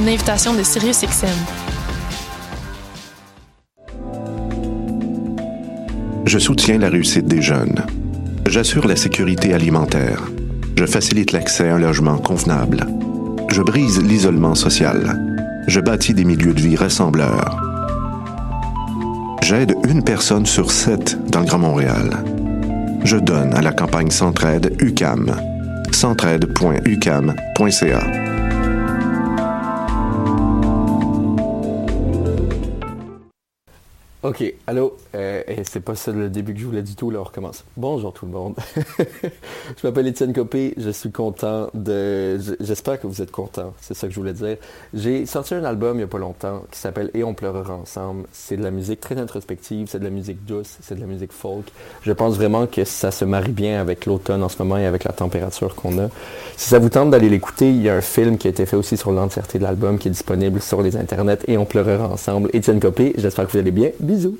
une invitation de SiriusXM. Je soutiens la réussite des jeunes. J'assure la sécurité alimentaire. Je facilite l'accès à un logement convenable. Je brise l'isolement social. Je bâtis des milieux de vie rassembleurs. J'aide une personne sur sept dans le Grand Montréal. Je donne à la campagne Centraide UCAM. centraide.ucam.ca. Ok, allô, euh, c'est pas ça le début que je voulais du tout, là on recommence. Bonjour tout le monde. je m'appelle Étienne Copé, je suis content de... J'espère que vous êtes content, c'est ça que je voulais dire. J'ai sorti un album il y a pas longtemps qui s'appelle Et on pleurera ensemble. C'est de la musique très introspective, c'est de la musique douce, c'est de la musique folk. Je pense vraiment que ça se marie bien avec l'automne en ce moment et avec la température qu'on a. Si ça vous tente d'aller l'écouter, il y a un film qui a été fait aussi sur l'entièreté de l'album qui est disponible sur les internets Et on pleurera ensemble. Étienne Copé, j'espère que vous allez bien. Bisous.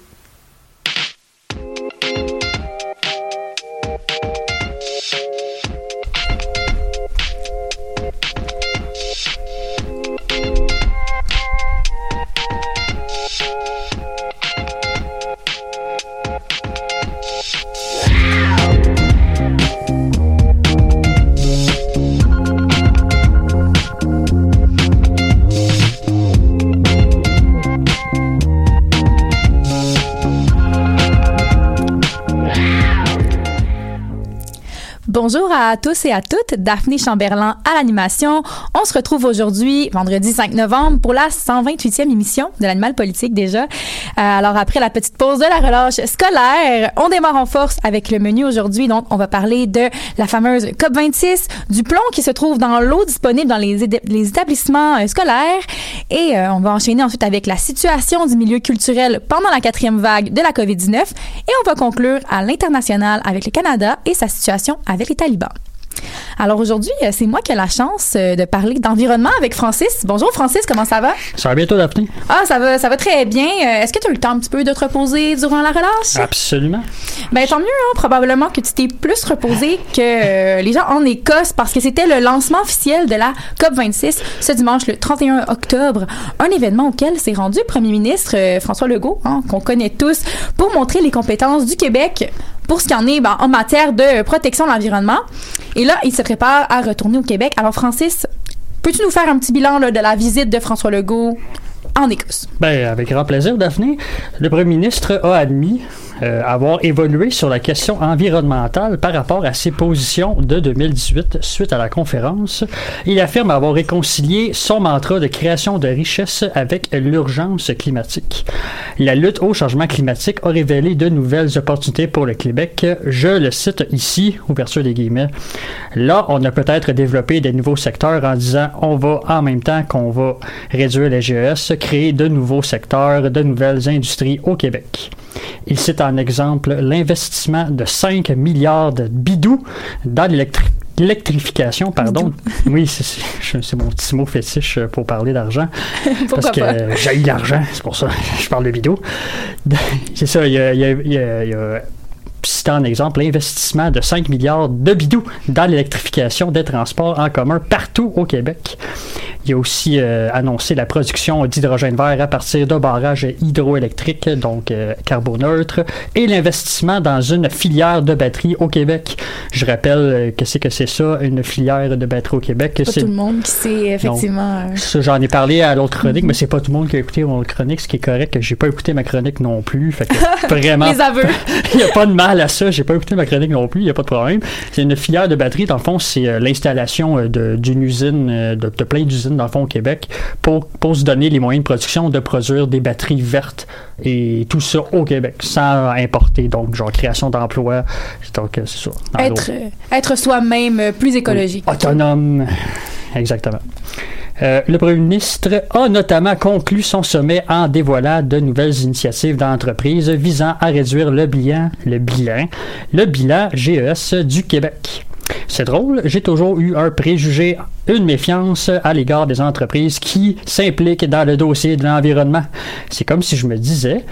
À tous et à toutes, Daphné Chamberlain à l'animation. On se retrouve aujourd'hui, vendredi 5 novembre, pour la 128e émission de l'Animal Politique déjà. Euh, alors après la petite pause de la relâche scolaire, on démarre en force avec le menu aujourd'hui. Donc on va parler de la fameuse COP26, du plomb qui se trouve dans l'eau disponible dans les, établissements euh, scolaires et euh, on va enchaîner ensuite avec la situation du milieu culturel pendant la quatrième vague de la COVID-19 et on va conclure à l'international avec le Canada et sa situation avec les talibans. Alors aujourd'hui, euh, c'est moi qui ai la chance euh, de parler d'environnement avec Francis. Bonjour Francis, comment ça va? Ça va bientôt, Daphné? Ah, ça va, ça va très bien. Euh, est-ce que tu as eu le temps un petit peu de te reposer durant la relâche? Absolument. Ben tant mieux, hein, probablement que tu t'es plus reposé que les gens en Écosse parce que c'était le lancement officiel de la COP26 ce dimanche le 31 octobre. Un événement auquel s'est rendu le premier ministre François Legault, hein, qu'on connaît tous, pour montrer les compétences du Québec pour ce qui en est ben, en matière de protection de l'environnement. Et là, il se prépare à retourner au Québec. Alors, Francis, peux-tu nous faire un petit bilan de la visite de François Legault en Écosse? Ben, avec grand plaisir, Daphné. Le premier ministre a admis euh, avoir évolué sur la question environnementale par rapport à ses positions de 2018 suite à la conférence. Il affirme avoir réconcilié son mantra de création de richesses avec l'urgence climatique. La lutte au changement climatique a révélé de nouvelles opportunités pour le Québec. Je le cite ici, ouverture des guillemets. Là, on a peut-être développé des nouveaux secteurs en disant on va en même temps qu'on va réduire les GES, créer de nouveaux secteurs, de nouvelles industries au Québec. Il cite en exemple l'investissement de 5 milliards de bidous dans l'électrification, pardon. oui, c'est mon petit mot fétiche pour parler d'argent. parce que j'ai eu l'argent, c'est pour ça que je parle de bidou. c'est ça, il y a, il y a citant un exemple, l'investissement de 5 milliards de bidous dans l'électrification des transports en commun partout au Québec. Il a aussi euh, annoncé la production d'hydrogène vert à partir de barrages hydroélectriques, donc euh, carboneutres, et l'investissement dans une filière de batterie au Québec. Je rappelle euh, que c'est que c'est ça, une filière de batterie au Québec. Pas tout le monde qui sait effectivement. J'en ai parlé à l'autre chronique, mais c'est pas tout le monde qui a écouté mon chronique, ce qui est correct. J'ai pas écouté ma chronique non plus. Fait que vraiment. Les aveux. Il n'y a pas de mal à ça. J'ai pas écouté ma chronique non plus. Il n'y a pas de problème. C'est une filière de batterie. Dans le fond, c'est l'installation d'une usine, de, de plein d'usines dans le fond au Québec pour, pour se donner les moyens de production de produire des batteries vertes et tout ça au Québec sans importer donc genre création d'emplois donc c'est ça être, être soi-même plus écologique autonome exactement euh, le premier ministre a notamment conclu son sommet en dévoilant de nouvelles initiatives d'entreprise visant à réduire le bilan, le bilan, le bilan GES du Québec. C'est drôle, j'ai toujours eu un préjugé, une méfiance à l'égard des entreprises qui s'impliquent dans le dossier de l'environnement. C'est comme si je me disais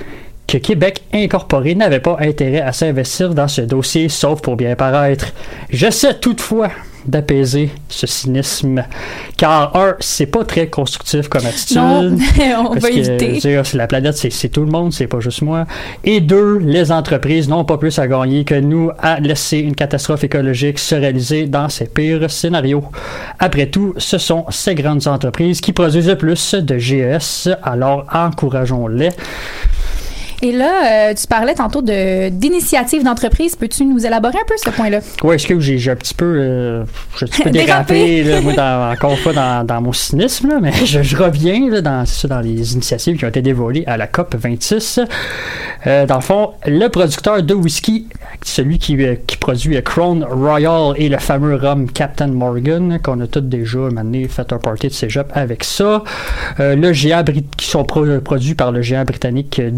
que Québec incorporé n'avait pas intérêt à s'investir dans ce dossier sauf pour bien paraître. Je sais toutefois d'apaiser ce cynisme. Car, un, c'est pas très constructif comme attitude. Non, on Parce va que, éviter. dire, c'est la planète, c'est, tout le monde, c'est pas juste moi. Et deux, les entreprises n'ont pas plus à gagner que nous à laisser une catastrophe écologique se réaliser dans ces pires scénarios. Après tout, ce sont ces grandes entreprises qui produisent le plus de GES, alors encourageons-les. Et là, euh, tu parlais tantôt de d'initiatives d'entreprise. Peux-tu nous élaborer un peu ce point-là? Ouais, est-ce que j'ai, j'ai un petit peu, euh, j'ai un petit peu Dérapé. là, moi, dans- encore une fois, dans, dans mon cynisme, là, mais je, je reviens là, dans, c'est ça, dans les initiatives qui ont été dévoilées à la COP 26. Euh, dans le fond, le producteur de whisky, celui qui, euh, qui produit Crown Royal et le fameux rhum Captain Morgan, qu'on a tous déjà donné, fait un party de cégep avec ça. Le géant Brit- qui sont pro- produits par le géant britannique euh,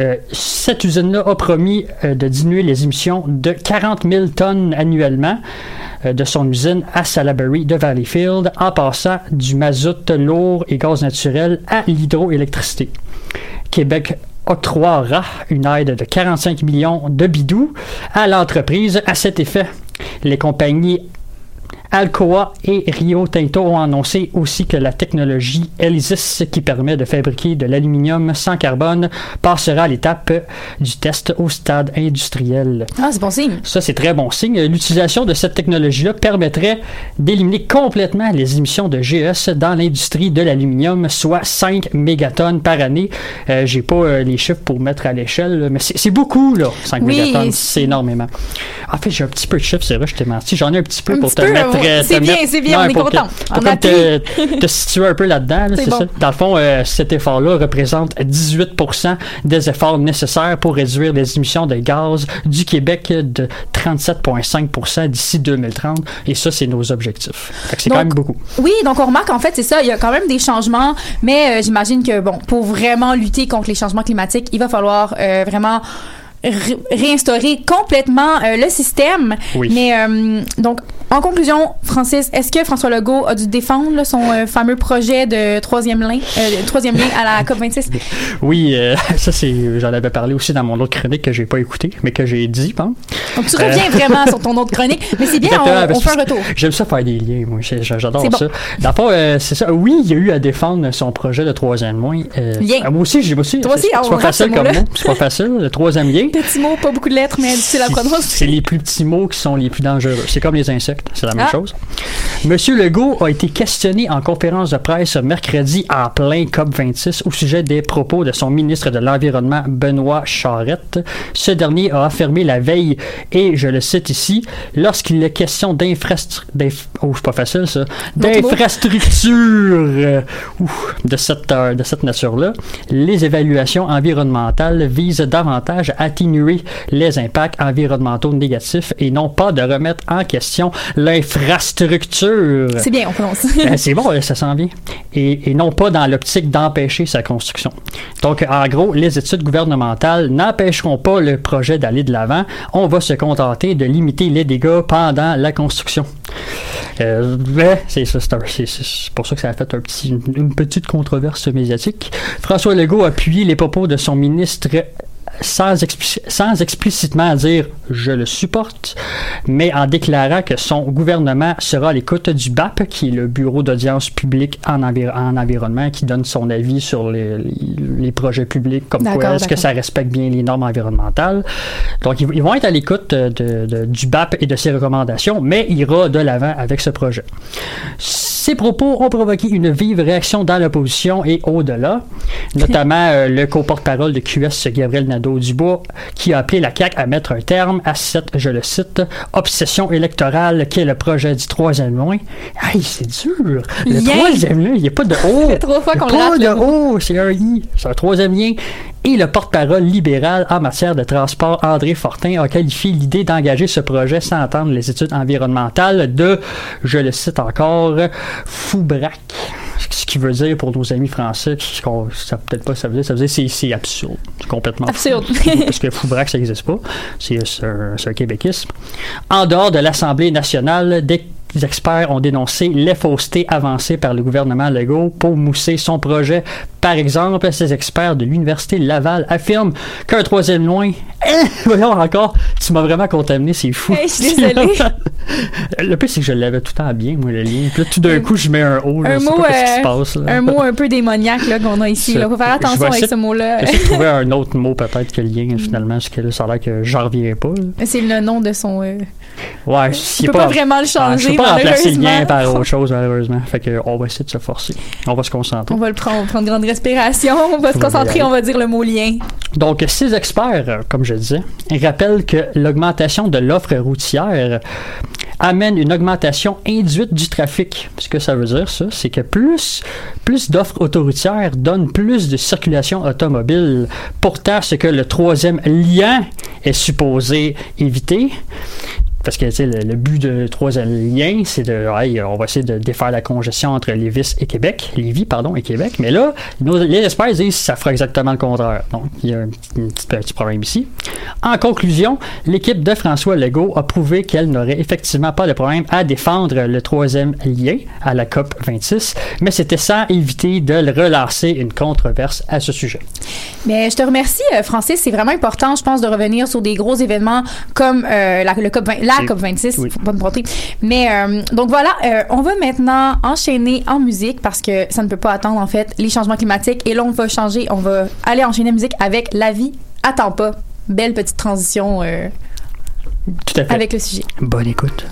Euh, cette usine-là a promis euh, de diminuer les émissions de 40 000 tonnes annuellement euh, de son usine à Salaberry de Valleyfield en passant du mazout lourd et gaz naturel à l'hydroélectricité. Québec octroiera une aide de 45 millions de bidous à l'entreprise à cet effet. Les compagnies Alcoa et Rio Tinto ont annoncé aussi que la technologie ELYSIS, qui permet de fabriquer de l'aluminium sans carbone, passera à l'étape du test au stade industriel. Ah, c'est bon signe. Ça, c'est très bon signe. L'utilisation de cette technologie-là permettrait d'éliminer complètement les émissions de GES dans l'industrie de l'aluminium, soit 5 mégatonnes par année. Euh, J'ai pas euh, les chiffres pour mettre à l'échelle, mais c'est beaucoup, là, 5 Oui, mégatonnes. c'est- C'est énormément. En fait, j'ai un petit peu de chiffres, c'est vrai, je t'ai menti. J'en ai un petit peu Un pour petit te peu, mettre. Ouais. euh, C'est bien, c'est bien, on est content. Pour comme te, te situer un peu là-dedans, là, C'est c'est bon. ça? Dans le fond, euh, cet effort-là représente 18 des efforts nécessaires pour réduire les émissions de gaz du Québec de 37,5 d'ici 2030. Et ça, c'est nos objectifs. C'est quand même beaucoup. Oui, donc on remarque en fait, c'est ça, il y a quand même des changements, mais euh, j'imagine que, bon, pour vraiment lutter contre les changements climatiques, il va falloir euh, vraiment ré- réinstaurer complètement euh, le système. Oui. Mais euh, donc, en conclusion, Francis, est-ce que François Legault a dû défendre là, son euh, fameux projet de troisième lien, euh, troisième lien à la COP26? Oui, euh, ça, c'est, j'en avais parlé aussi dans mon autre chronique que j'ai pas écouté, mais que j'ai dit, bon. Donc, tu reviens vraiment sur ton autre chronique, mais c'est bien, on, fait un retour. J'aime ça faire des liens, moi. J'adore bon. ça. Euh, c'est ça. Oui, il y a eu à défendre son projet de troisième lien. Lien. moi aussi, j'ai aussi. Toi aussi, c'est, pas facile comme mot. C'est pas facile, le troisième lien. Petit mot, pas beaucoup de lettres, mais difficile à C'est- prononcer. C'est les plus petits mots qui sont les plus dangereux. C'est comme les insectes, c'est la même Ah. chose. Monsieur Legault a été questionné en conférence de presse mercredi en plein COP26 au sujet des propos de son ministre de l'Environnement, Benoît Charette. Ce dernier a affirmé la veille, et je le cite ici, lorsqu'il est question d'infrastructure, oh, c'est pas facile ça, D'autres mots? d'infrastructure euh, de cette, euh, de cette nature-là, les évaluations environnementales visent davantage à atténuer les impacts environnementaux négatifs et non pas de remettre en question l'infrastructure. C'est bien, on prononce. Euh, C'est bon, euh, ça s'en vient. Et, et non pas dans l'optique d'empêcher sa construction. Donc, en gros, les études gouvernementales n'empêcheront pas le projet d'aller de l'avant. On va se contenter de limiter les dégâts pendant la construction. Euh, mais c'est ça, c'est un- c'est- c'est pour ça que ça a fait un petit, une, une petite controverse médiatique. François Legault a appuyé les propos de son ministre sans, expli- sans explicitement dire je le supporte, mais en déclarant que son gouvernement sera à l'écoute du BAP, qui est le Bureau d'audience publique en, envi- en environnement, qui donne son avis sur les, les projets publics, comme quoi est-ce que ça respecte bien les normes environnementales. Donc, ils, ils vont être à l'écoute de- de- du BAP et de ses recommandations, mais il ira de l'avant avec ce projet. Ces propos ont provoqué une vive réaction dans l'opposition et au-delà, notamment euh, le co-porte-parole de QS, Gabriel Nadeau-Dubois, qui a appelé la CAQ à mettre un terme à cette, je le cite, obsession électorale qu'est le projet du troisième lien. Aïe, c'est dur! Le troisième lien, il n'y a pas de O! Trois fois qu'on pas de O, c'est un I. C'est un troisième lien. Et le porte-parole libéral en matière de transport, André Fortin, a qualifié l'idée d'engager ce projet sans attendre les études environnementales de, je le cite encore, foubraque. Qui veut dire pour nos amis français, ce qu'on ça peut-être pas ça veut dire, ça veut dire c'est, c'est absurde. C'est complètement fou. Absurde. Parce que foubraque, ça n'existe pas. C'est, c'est un, c'est un québéquisme. En dehors de l'Assemblée nationale, des experts ont dénoncé les faussetés avancées par le gouvernement Legault pour mousser son projet. Par exemple, ces experts de l'Université Laval affirment qu'un troisième lien... Hein? voyons encore, tu m'as vraiment contaminé, c'est fou. Hey, je suis désolée. le pire, c'est que je l'avais tout le temps bien, moi, le lien. Puis là, tout d'un coup, je mets un. Là, je sais pas qu'est-ce qui se euh, passe. Là. un mot un peu démoniaque qu'on a ici. Je- Il faut faire je attention avec ce mot-là. J'essaie de trouver un autre mot peut-être que lien finalement, parce que là, ça a l'air que j'en reviens pas. C'est le nom de son. euh, Ouais, Tu s'il peux est pas vraiment le Ah, changer, je peux pas remplacer le lien par autre chose, malheureusement. Fait que, on va essayer de se forcer. On va se concentrer. On va le prendre, on une grande respiration, on va se concentrer, on va dire le mot lien. Donc, ces experts, comme je disais, rappellent que l'augmentation de l'offre routière amène une augmentation induite du trafic. Ce que ça veut dire, ça, c'est que plus, plus d'offres autoroutières donne plus de circulation automobile. Pourtant, ce que le troisième lien est supposé éviter, parce que le, but de troisième lien, c'est de, on va essayer de défaire la congestion entre Lévis et Québec, Lévis, pardon, et Québec. Mais là, nos- les experts disent que ça fera exactement le contraire. Donc, il y a un petit, problème ici. En conclusion, l'équipe de François Legault a prouvé qu'elle n'aurait effectivement pas de problème à défendre le troisième lien à la COP 26, mais c'était sans éviter de relancer une controverse à ce sujet. Mais je te remercie, euh, Francis. C'est vraiment important, je pense, de revenir sur des gros événements comme euh, la, le COP 20 la Et- COP 26. oui. Faut pas me tromper. Mais euh, donc voilà, euh, on va maintenant enchaîner en musique parce que ça ne peut pas attendre en fait les changements climatiques. Et là, on va changer, on va aller enchaîner en musique avec La vie attend pas. Belle petite transition euh, Tout à fait. avec le sujet. Bonne écoute.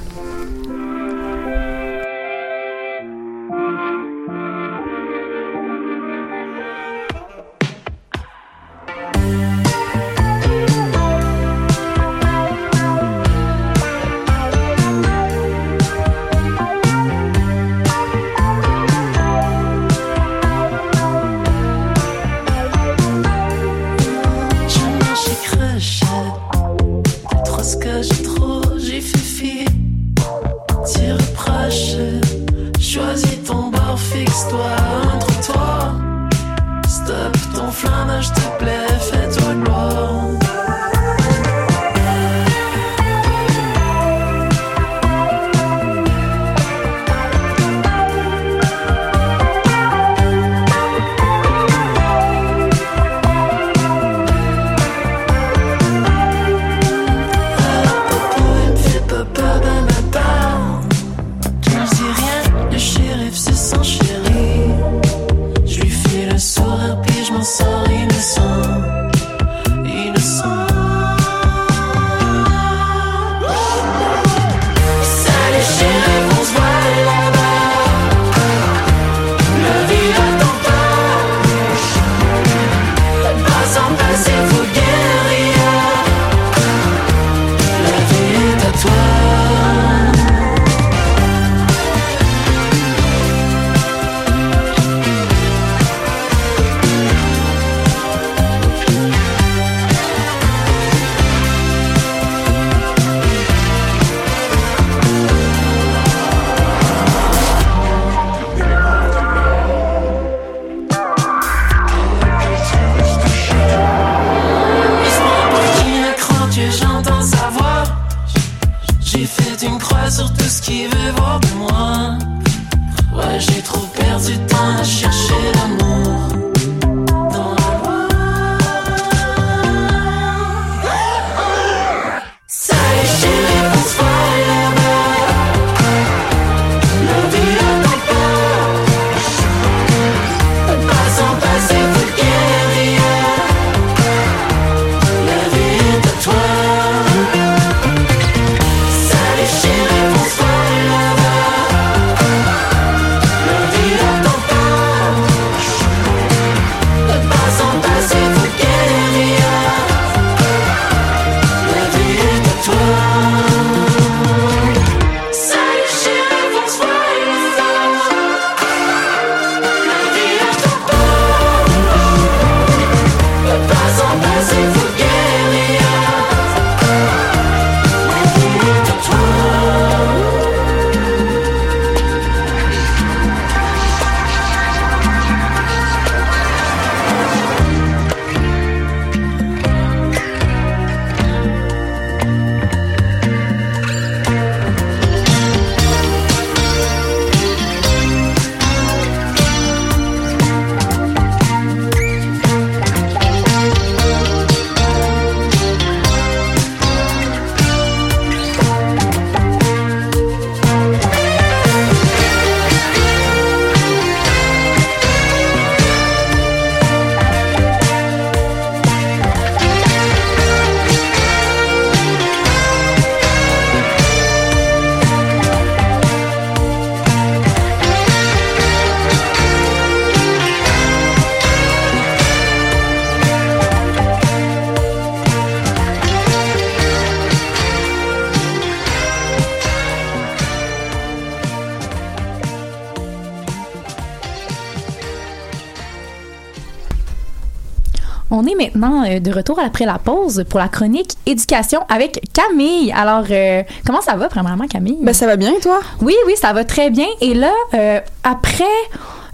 Maintenant euh, de retour après la pause pour la chronique éducation avec Camille. Alors, euh, comment ça va, premièrement, Camille? Ben, ça va bien toi? Oui, oui, ça va très bien. Et là, euh, après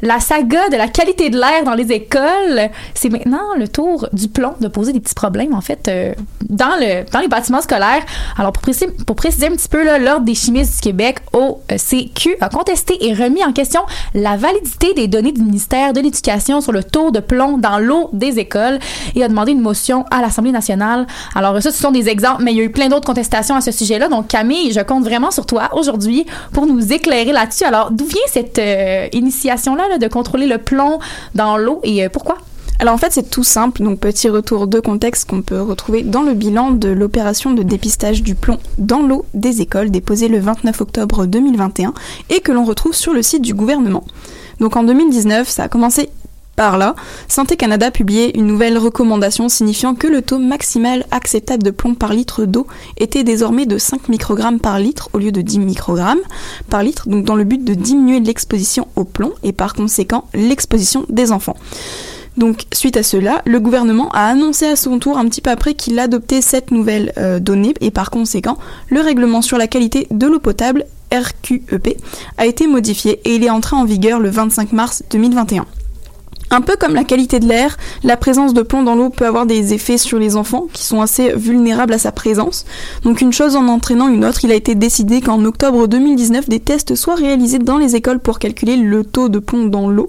la saga de la qualité de l'air dans les écoles, c'est maintenant le tour du plomb de poser des petits problèmes, en fait, euh, dans, le, dans les bâtiments scolaires. Alors, pour préciser, pour préciser un petit peu, l'Ordre des chimistes du Québec, OCQ, a contesté et remis en question la validité des données du ministère de l'Éducation sur le taux de plomb dans l'eau des écoles et a demandé une motion à l'Assemblée nationale. Alors, ça, ce sont des exemples, mais il y a eu plein d'autres contestations à ce sujet-là. Donc, Camille, je compte vraiment sur toi aujourd'hui pour nous éclairer là-dessus. Alors, d'où vient cette euh, initiation-là de contrôler le plomb dans l'eau et euh, pourquoi? Alors en fait c'est tout simple, donc petit retour de contexte qu'on peut retrouver dans le bilan de l'opération de dépistage du plomb dans l'eau des écoles déposée le 29 octobre 2021 et que l'on retrouve sur le site du gouvernement. Donc en 2019 ça a commencé par là, Santé Canada a publié une nouvelle recommandation signifiant que le taux maximal acceptable de plomb par litre d'eau était désormais de 5 microgrammes par litre au lieu de 10 microgrammes par litre, donc dans le but de diminuer l'exposition au plomb et par conséquent l'exposition des enfants. Donc, suite à cela, le gouvernement a annoncé à son tour, un petit peu après, qu'il adoptait cette nouvelle euh, donnée et par conséquent, le règlement sur la qualité de l'eau potable, RQEP, a été modifié et il est entré en vigueur le 25 mars 2021. Un peu comme la qualité de l'air, la présence de plomb dans l'eau peut avoir des effets sur les enfants qui sont assez vulnérables à sa présence. Donc une chose en entraînant une autre, il a été décidé qu'en octobre 2019, des tests soient réalisés dans les écoles pour calculer le taux de plomb dans l'eau.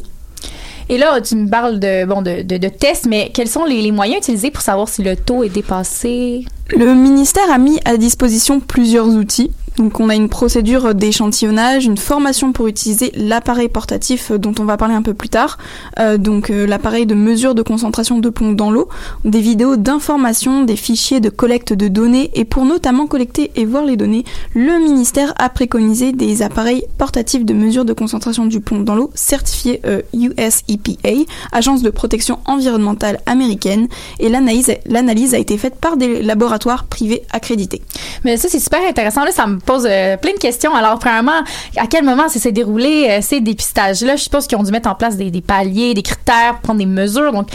Et là, tu me parles de, bon, de, de, de tests, mais quels sont les, les moyens utilisés pour savoir si le taux est dépassé? Le ministère a mis à disposition plusieurs outils. Donc on a une procédure d'échantillonnage, une formation pour utiliser l'appareil portatif euh, dont on va parler un peu plus tard, euh, donc euh, l'appareil de mesure de concentration de plomb dans l'eau, des vidéos d'information, des fichiers de collecte de données et pour notamment collecter et voir les données, le ministère a préconisé des appareils portatifs de mesure de concentration du plomb dans l'eau certifiés euh, US EPA, agence de protection environnementale américaine, et l'analyse l'analyse a été faite par des laboratoires privés accrédités. Mais ça, c'est super intéressant. Là, ça me pose euh, plein de questions. Alors, premièrement, à quel moment ça s'est déroulé, euh, ces dépistages-là? Je suppose qu'ils ont dû mettre en place des, paliers, des critères, prendre des mesures. Donc,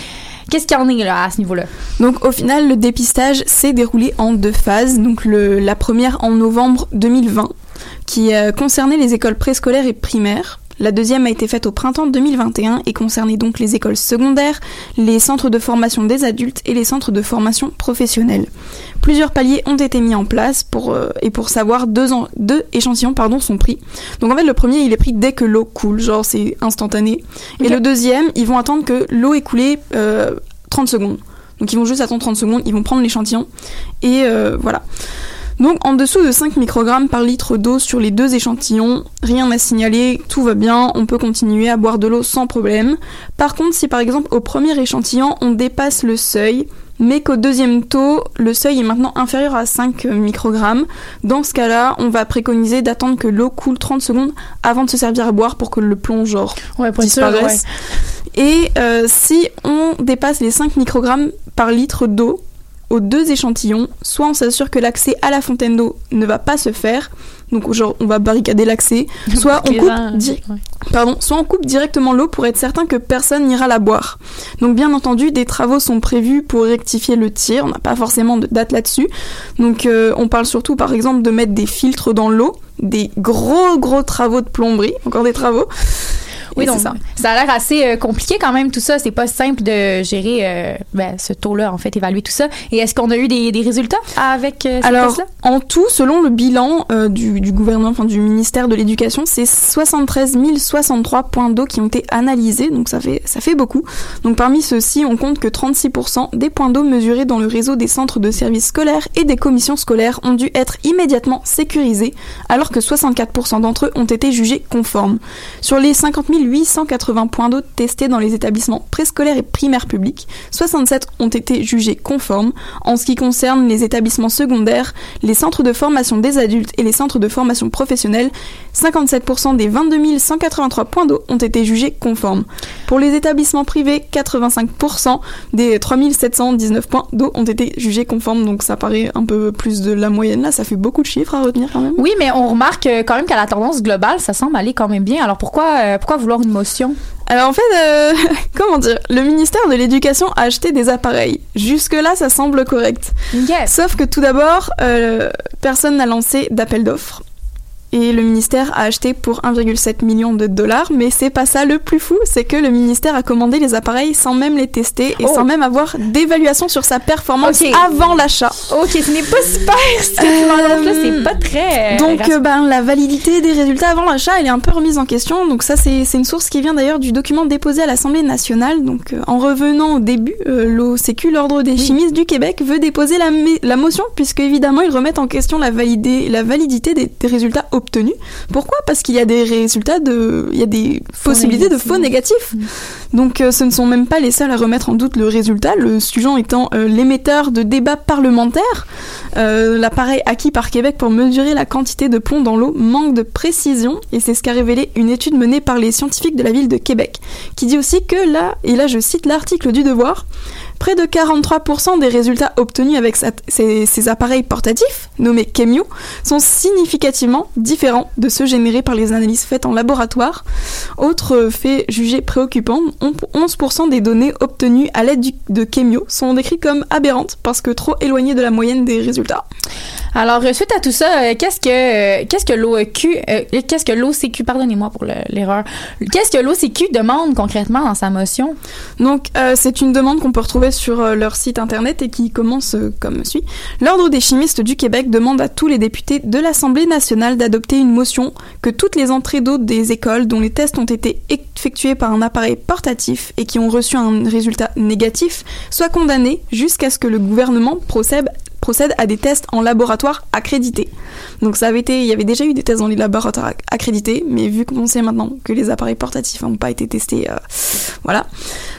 qu'est-ce qu'il y en est là, à ce niveau-là? Donc au final, le dépistage s'est déroulé en deux phases. Donc la première en novembre 2020, qui euh, concernait les écoles préscolaires et primaires. La deuxième a été faite au printemps 2021 et concernait donc les écoles secondaires, les centres de formation des adultes et les centres de formation professionnelle. Plusieurs paliers ont été mis en place pour, euh, et pour savoir deux, en- deux échantillons pardon, sont pris. Donc en fait le premier il est pris dès que l'eau coule, genre c'est instantané. Et le deuxième ils vont attendre que l'eau ait coulé euh, 30 secondes. Donc ils vont juste attendre 30 secondes, ils vont prendre l'échantillon et euh, voilà. Donc en dessous de 5 microgrammes par litre d'eau sur les deux échantillons, rien à signaler, tout va bien, on peut continuer à boire de l'eau sans problème. Par contre, si par exemple au premier échantillon on dépasse le seuil, mais qu'au deuxième taux, le seuil est maintenant inférieur à 5 microgrammes, dans ce cas-là, on va préconiser d'attendre que l'eau coule 30 secondes avant de se servir à boire pour que le plomb genre Ouais, pour être sûr, disparaissent. Et euh, si on dépasse les 5 microgrammes par litre d'eau aux deux échantillons, soit on s'assure que l'accès à la fontaine d'eau ne va pas se faire, donc genre on va barricader l'accès, soit on coupe ouais. Pardon, soit on coupe directement l'eau pour être certain que personne n'ira la boire. Donc bien entendu, des travaux sont prévus pour rectifier le tir, on n'a pas forcément de date là-dessus. Donc euh, on parle surtout par exemple de mettre des filtres dans l'eau, des gros gros travaux de plomberie, encore des travaux. Oui, c'est ça. ça. a l'air assez euh, compliqué quand même tout ça. C'est pas simple de gérer euh, ben, ce taux-là, en fait, évaluer tout ça. Et est-ce qu'on a eu des, des résultats avec euh, Alors, en tout, selon le bilan euh, du, du gouvernement, enfin du ministère de l'Éducation, c'est 73 063 points d'eau qui ont été analysés, donc ça fait, ça fait beaucoup. Donc parmi ceux-ci, on compte que 36% des points d'eau mesurés dans le réseau des centres de services scolaires et des commissions scolaires ont dû être immédiatement sécurisés, alors que 64% d'entre eux ont été jugés conformes. Sur les 50 880 points d'eau testés dans les établissements préscolaires et primaires publics, 67 ont été jugés conformes. En ce qui concerne les établissements secondaires, les centres de formation des adultes et les centres de formation professionnelle, 57% des 22 183 points d'eau ont été jugés conformes. Pour les établissements privés, 85% des 3719 points d'eau ont été jugés conformes, donc ça paraît un peu plus de la moyenne là, ça fait beaucoup de chiffres à retenir quand même. Oui, mais on remarque euh, quand même qu'à la tendance globale, ça semble aller quand même bien. Alors pourquoi, euh, pourquoi vouloir une motion? Alors en fait, euh, comment dire, le ministère de l'Éducation a acheté des appareils. Jusque-là, ça semble correct. Yes. Sauf que tout d'abord, euh, personne n'a lancé d'appel d'offres. Et le ministère a acheté pour 1,7 million de dollars, mais c'est pas ça le plus fou, c'est que le ministère a commandé les appareils sans même les tester et Oh. sans même avoir d'évaluation sur sa performance avant l'achat. Ok, ce n'est pas super. Ce que tu m'annonces là, c'est pas très. euh, Donc euh, ben, la validité des résultats avant l'achat, elle est un peu remise en question. Donc ça, c'est une source qui vient d'ailleurs du document déposé à l'Assemblée nationale. Donc euh, en revenant au début, euh, l'OCQ, l'Ordre des chimistes du Québec, veut déposer la, la motion puisque évidemment ils remettent en question la, validé- la validité des, des résultats obtenus. Pourquoi? Parce qu'il y a des résultats de, il y a des possibilités de faux négatifs. Donc euh, ce ne sont même pas les seuls à remettre en doute le résultat, le sujet étant euh, l'émetteur de débats parlementaires. Euh, L'appareil acquis par Québec pour mesurer la quantité de plomb dans l'eau manque de précision et c'est ce qu'a révélé une étude menée par les scientifiques de la ville de Québec, qui dit aussi que là, et là je cite l'article du Devoir, près de 43% des résultats obtenus avec ces, appareils portatifs, nommés Chemio, sont significativement différents de ceux générés par les analyses faites en laboratoire. Autre fait jugé préoccupant, on- 11% des données obtenues à l'aide de Chemio sont décrites comme aberrantes parce que trop éloignées de la moyenne des résultats. Alors, euh, suite à tout ça, euh, qu'est-ce que qu'est-ce que l'OEQ, euh, qu'est-ce que l'OCQ, pardonnez-moi pour le- l'erreur, qu'est-ce que l'OCQ demande concrètement dans sa motion? Donc, euh, c'est une demande qu'on peut retrouver sur euh, leur site internet et qui commence euh, comme suit. L'Ordre des chimistes du Québec demande à tous les députés de l'Assemblée nationale d'adopter une motion que toutes les entrées d'eau des écoles dont les tests ont été effectués par un appareil portatif et qui ont reçu un résultat négatif soient condamnées jusqu'à ce que le gouvernement procède à des tests en laboratoire accrédités. Donc ça avait été, il y avait déjà eu des tests dans les laboratoires ac- accrédités, mais vu qu'on sait maintenant que les appareils portatifs n'ont pas été testés, euh, voilà.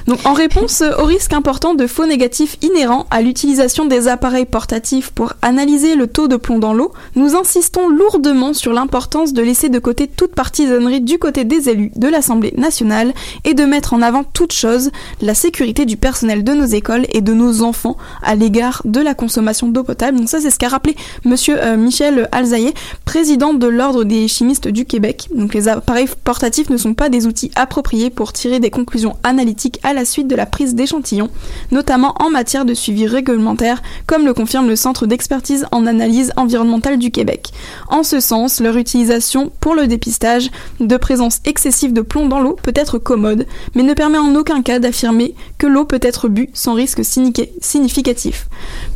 Donc en réponse au risque important de faux négatifs inhérents à l'utilisation des appareils portatifs pour analyser le taux de plomb dans l'eau, nous insistons lourdement sur l'importance de laisser de côté toute partisanerie du côté des élus de l'Assemblée nationale et de mettre en avant toute chose la sécurité du personnel de nos écoles et de nos enfants à l'égard de la consommation d'eau potable. Donc ça c'est ce qu'a rappelé monsieur euh, Michel Alzaïer, président de l'Ordre des chimistes du Québec. Donc les appareils portatifs ne sont pas des outils appropriés pour tirer des conclusions analytiques à la suite de la prise d'échantillons, notamment en matière de suivi réglementaire, comme le confirme le Centre d'expertise en analyse environnementale du Québec. En ce sens, leur utilisation pour le dépistage de présence excessive de plomb dans l'eau peut être commode, mais ne permet en aucun cas d'affirmer que l'eau peut être bue sans risque signifi- significatif.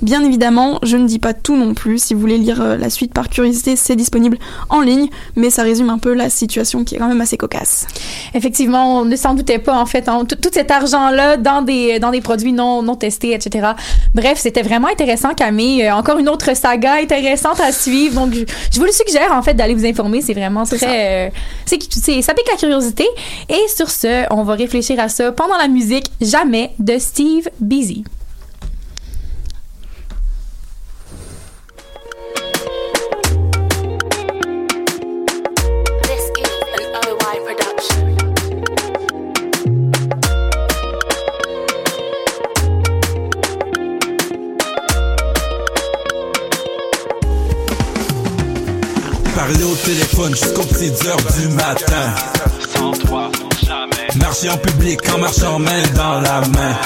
Bien évidemment, je ne dis pas tout non plus. Si vous voulez lire euh, la suite par curiosité, c'est disponible en ligne, mais ça résume un peu la situation qui est quand même assez cocasse. Effectivement, on ne s'en doutait pas en fait. hein, tout, tout cet argent-là dans des dans des produits non non testés, etc. Bref, c'était vraiment intéressant, Camille. Euh, encore une autre saga intéressante à suivre. Donc, je, je vous le suggère en fait d'aller vous informer. C'est vraiment C'est très, euh, c'est c'est ça pique la curiosité. Et sur ce, on va réfléchir à ça pendant la musique Jamais de Steve Beasy. Parler au téléphone jusqu'aux petites heures du matin. Sans toi, jamais. Marcher en public en marchant main dans la main.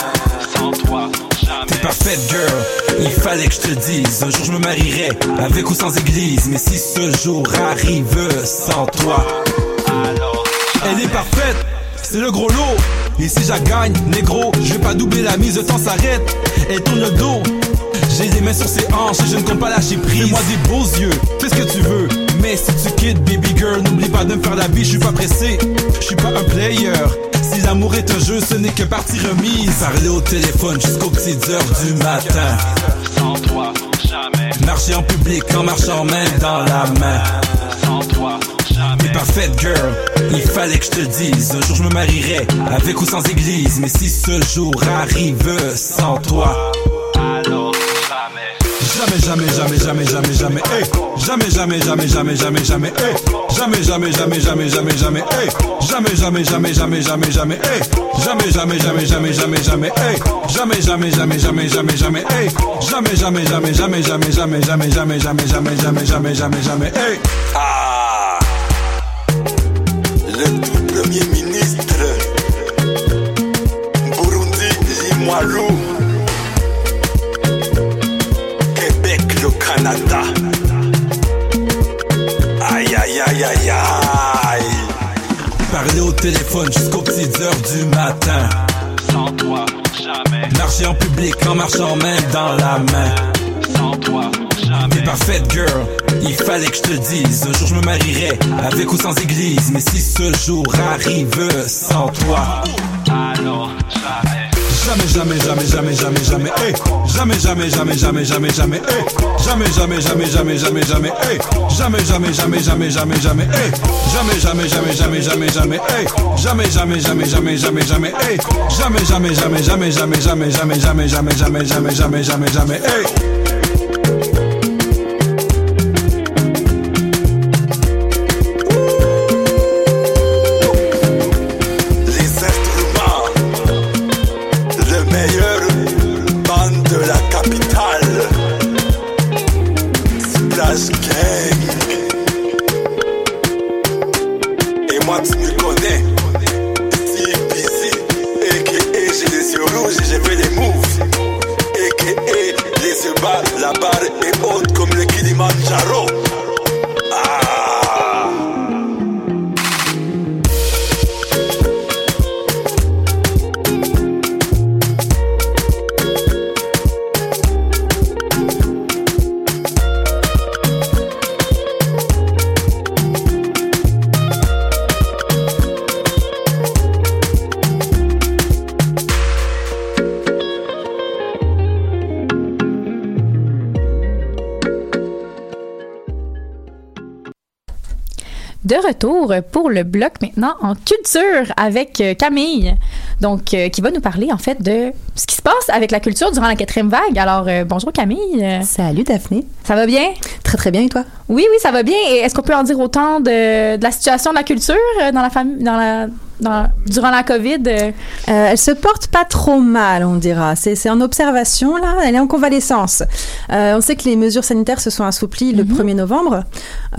Sans toi, jamais. T'es parfaite girl, il fallait que je te dise. Un jour je me marierai, avec ou sans église. Mais si ce jour arrive sans toi, Alors, elle est parfaite, c'est le gros lot. Et si je gagne, négro, je vais pas doubler la mise, le temps s'arrête. Elle tourne le dos. J'ai les mains sur ses hanches et je ne compte pas lâcher prise. Fais-moi des beaux yeux, fais ce que tu veux. Mais si tu quittes, baby girl, n'oublie pas de me faire la vie, je suis pas pressé. Je suis pas un player. Si l'amour est un jeu, ce n'est que partie remise. Parler au téléphone jusqu'aux petites heures du matin. sans toi, jamais. Marcher en public en marchant main dans la main. Sans toi, jamais. parfaite girl, il fallait que je te dise Un jour je me marierai, avec ou sans église Mais si ce jour arrive sans toi Alors, jamais. Jamais, jamais, jamais, jamais, jamais, jamais, hey. Jamais, jamais, jamais, jamais, jamais, jamais, hey. Jamais, jamais, jamais, jamais, jamais, jamais, hey. Jamais, jamais, jamais, jamais, jamais, jamais, hey. Jamais, jamais, jamais, jamais, jamais, jamais, hey. Jamais, jamais, jamais, jamais, jamais, jamais, hey. Jamais, jamais, jamais, jamais, jamais, jamais, jamais, jamais, jamais, jamais, jamais, jamais, jamais, jamais, hey. Ah, le premier ministre Burundi Limaru Canada Aïe aïe aïe aïe aïe Parler au téléphone jusqu'aux petites heures du matin. Sans toi, jamais. Marcher en public en marchant main dans la main. Sans toi, T'es jamais. parfaite girl, il fallait que je te dise Un jour je me marierai, avec ou sans église Mais si ce jour arrive sans toi Alors, jamais. Jamais, jamais, jamais, jamais, jamais, jamais, hey. Jamais, jamais, jamais, jamais, jamais, jamais, hey. Jamais, jamais, jamais, jamais, jamais, jamais, hey. Jamais, jamais, jamais, jamais, jamais, jamais, hey. Jamais, jamais, jamais, jamais, jamais, jamais, hey. Jamais, jamais, jamais, jamais, jamais, jamais, hey. Jamais, jamais, jamais, jamais, jamais, jamais, jamais, jamais, jamais, jamais, jamais, jamais, jamais, hey. Retour pour le bloc maintenant en culture avec euh, Camille, donc euh, qui va nous parler en fait de ce qui se passe avec la culture durant la quatrième vague. Alors euh, bonjour Camille, Euh, Salut Daphné. ça va bien? Très très bien et toi? Oui oui ça va bien. Et est-ce qu'on peut en dire autant de, de la situation de la culture euh, dans la famille, dans la, dans, durant la COVID euh? Euh, elle se porte pas trop mal, on dira. C'est en observation là, elle est en convalescence. Euh, on sait que les mesures sanitaires se sont assouplies le 1er novembre.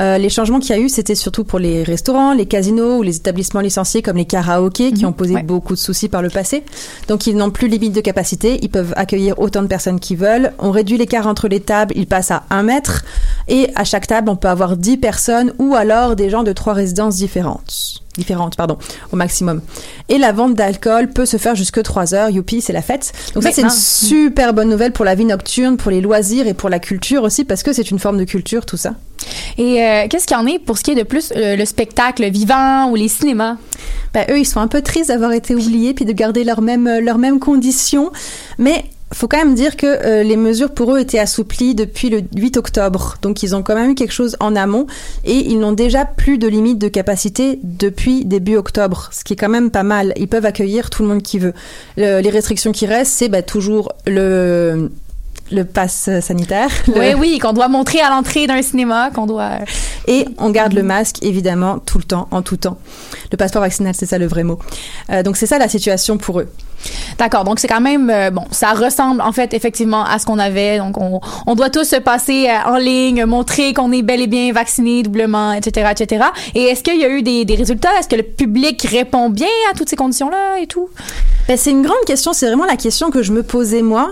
Euh, les changements qu'il y a eu, c'était surtout pour les restaurants, les casinos ou les établissements licenciés comme les karaokés qui ont posé Ouais. beaucoup de soucis par le passé. Donc ils n'ont plus limite de capacité, ils peuvent accueillir autant de personnes qu'ils veulent. On réduit l'écart entre les tables, il passe à un mètre. Et à chaque table, on peut avoir 10 personnes ou alors des gens de trois résidences différentes. Différentes, pardon, au maximum. Et la vente d'alcool peut se faire jusque 3 heures. Youpi, c'est la fête. Donc ça, c'est une super bonne nouvelle pour la vie nocturne, pour les loisirs et pour la culture aussi, parce que c'est une forme de culture, tout ça. Et euh, qu'est-ce qu'il y en est pour ce qui est de plus euh, le spectacle vivant ou les cinémas? Ben, eux, ils sont un peu tristes d'avoir été oubliés puis de garder leurs mêmes, euh, leurs mêmes conditions. Mais faut quand même dire que euh, les mesures pour eux étaient assouplies depuis le 8 octobre. Donc ils ont quand même eu quelque chose en amont et ils n'ont déjà plus de limite de capacité depuis début octobre, ce qui est quand même pas mal. Ils peuvent accueillir tout le monde qui veut. Le- les restrictions qui restent, c'est ben, toujours le le pass sanitaire. Le- Oui oui qu'on doit montrer à l'entrée d'un cinéma, qu'on doit Et on garde le masque, évidemment, tout le temps, en tout temps. Le passeport vaccinal, c'est ça le vrai mot. Euh, donc c'est ça la situation pour eux. D'accord, donc c'est quand même euh, bon, ça ressemble en fait effectivement à ce qu'on avait. Donc on, on doit tous se passer euh, en ligne, montrer qu'on est bel et bien vacciné doublement, etc., etc. Et est-ce qu'il y a eu des, des résultats? Est-ce que le public répond bien à toutes ces conditions-là et tout? Ben, c'est une grande question, c'est vraiment la question que je me posais moi.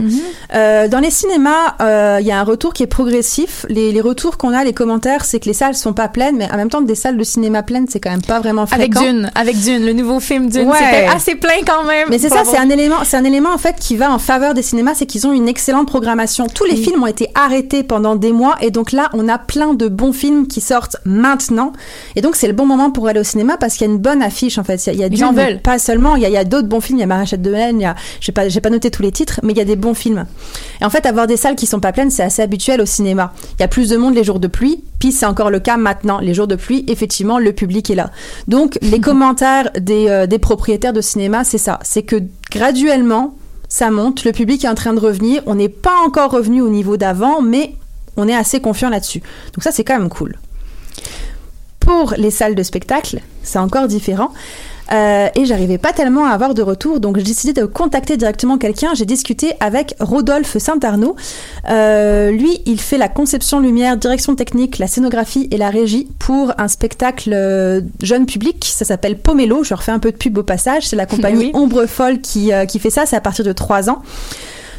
Euh, dans les cinémas, il y a un retour qui est progressif. Les, les retours qu'on a, les commentaires, c'est que les salles sont pas pleines, mais en même temps, des salles de cinéma pleines, c'est quand même pas vraiment Avec fréquent. Dune, avec Dune, le nouveau film Dune, Ouais. c'était assez plein quand même. Mais c'est ça, c'est un élément, c'est un élément en fait qui va en faveur des cinémas, c'est qu'ils ont une excellente programmation. Tous les films ont été arrêtés pendant des mois et donc là, on a plein de bons films qui sortent maintenant. Et donc c'est le bon moment pour aller au cinéma parce qu'il y a une bonne affiche en fait. Il y a, il y a Dune, pas seulement. Il y a, d'autres bons films. Il y a Maréchal de Hélène. Il y a, j'ai pas, j'ai pas noté tous les titres, mais il y a des bons films. Et en fait, avoir des salles qui sont pas pleines, c'est assez habituel au cinéma. Il y a plus de monde les jours de pluie. Puis c'est encore le cas maintenant. Les jours de pluie, effectivement, le public est là. Donc les commentaires des, euh, des propriétaires de cinéma, c'est ça. C'est que graduellement, ça monte, le public est en train de revenir. On n'est pas encore revenu au niveau d'avant, mais on est assez confiant là-dessus. Donc ça, c'est quand même cool. Pour les salles de spectacle, c'est encore différent. Euh, et j'arrivais pas tellement à avoir de retour, donc j'ai décidé de contacter directement quelqu'un. J'ai discuté avec Rodolphe Saint-Arnaud. Euh, lui, il fait la conception lumière, direction technique, la scénographie et la régie pour un spectacle euh, jeune public. Ça s'appelle Pomelo. Je leur fais un peu de pub au passage. C'est la compagnie Oui. Ombre Folle qui, qui fait ça. C'est à partir de 3 ans.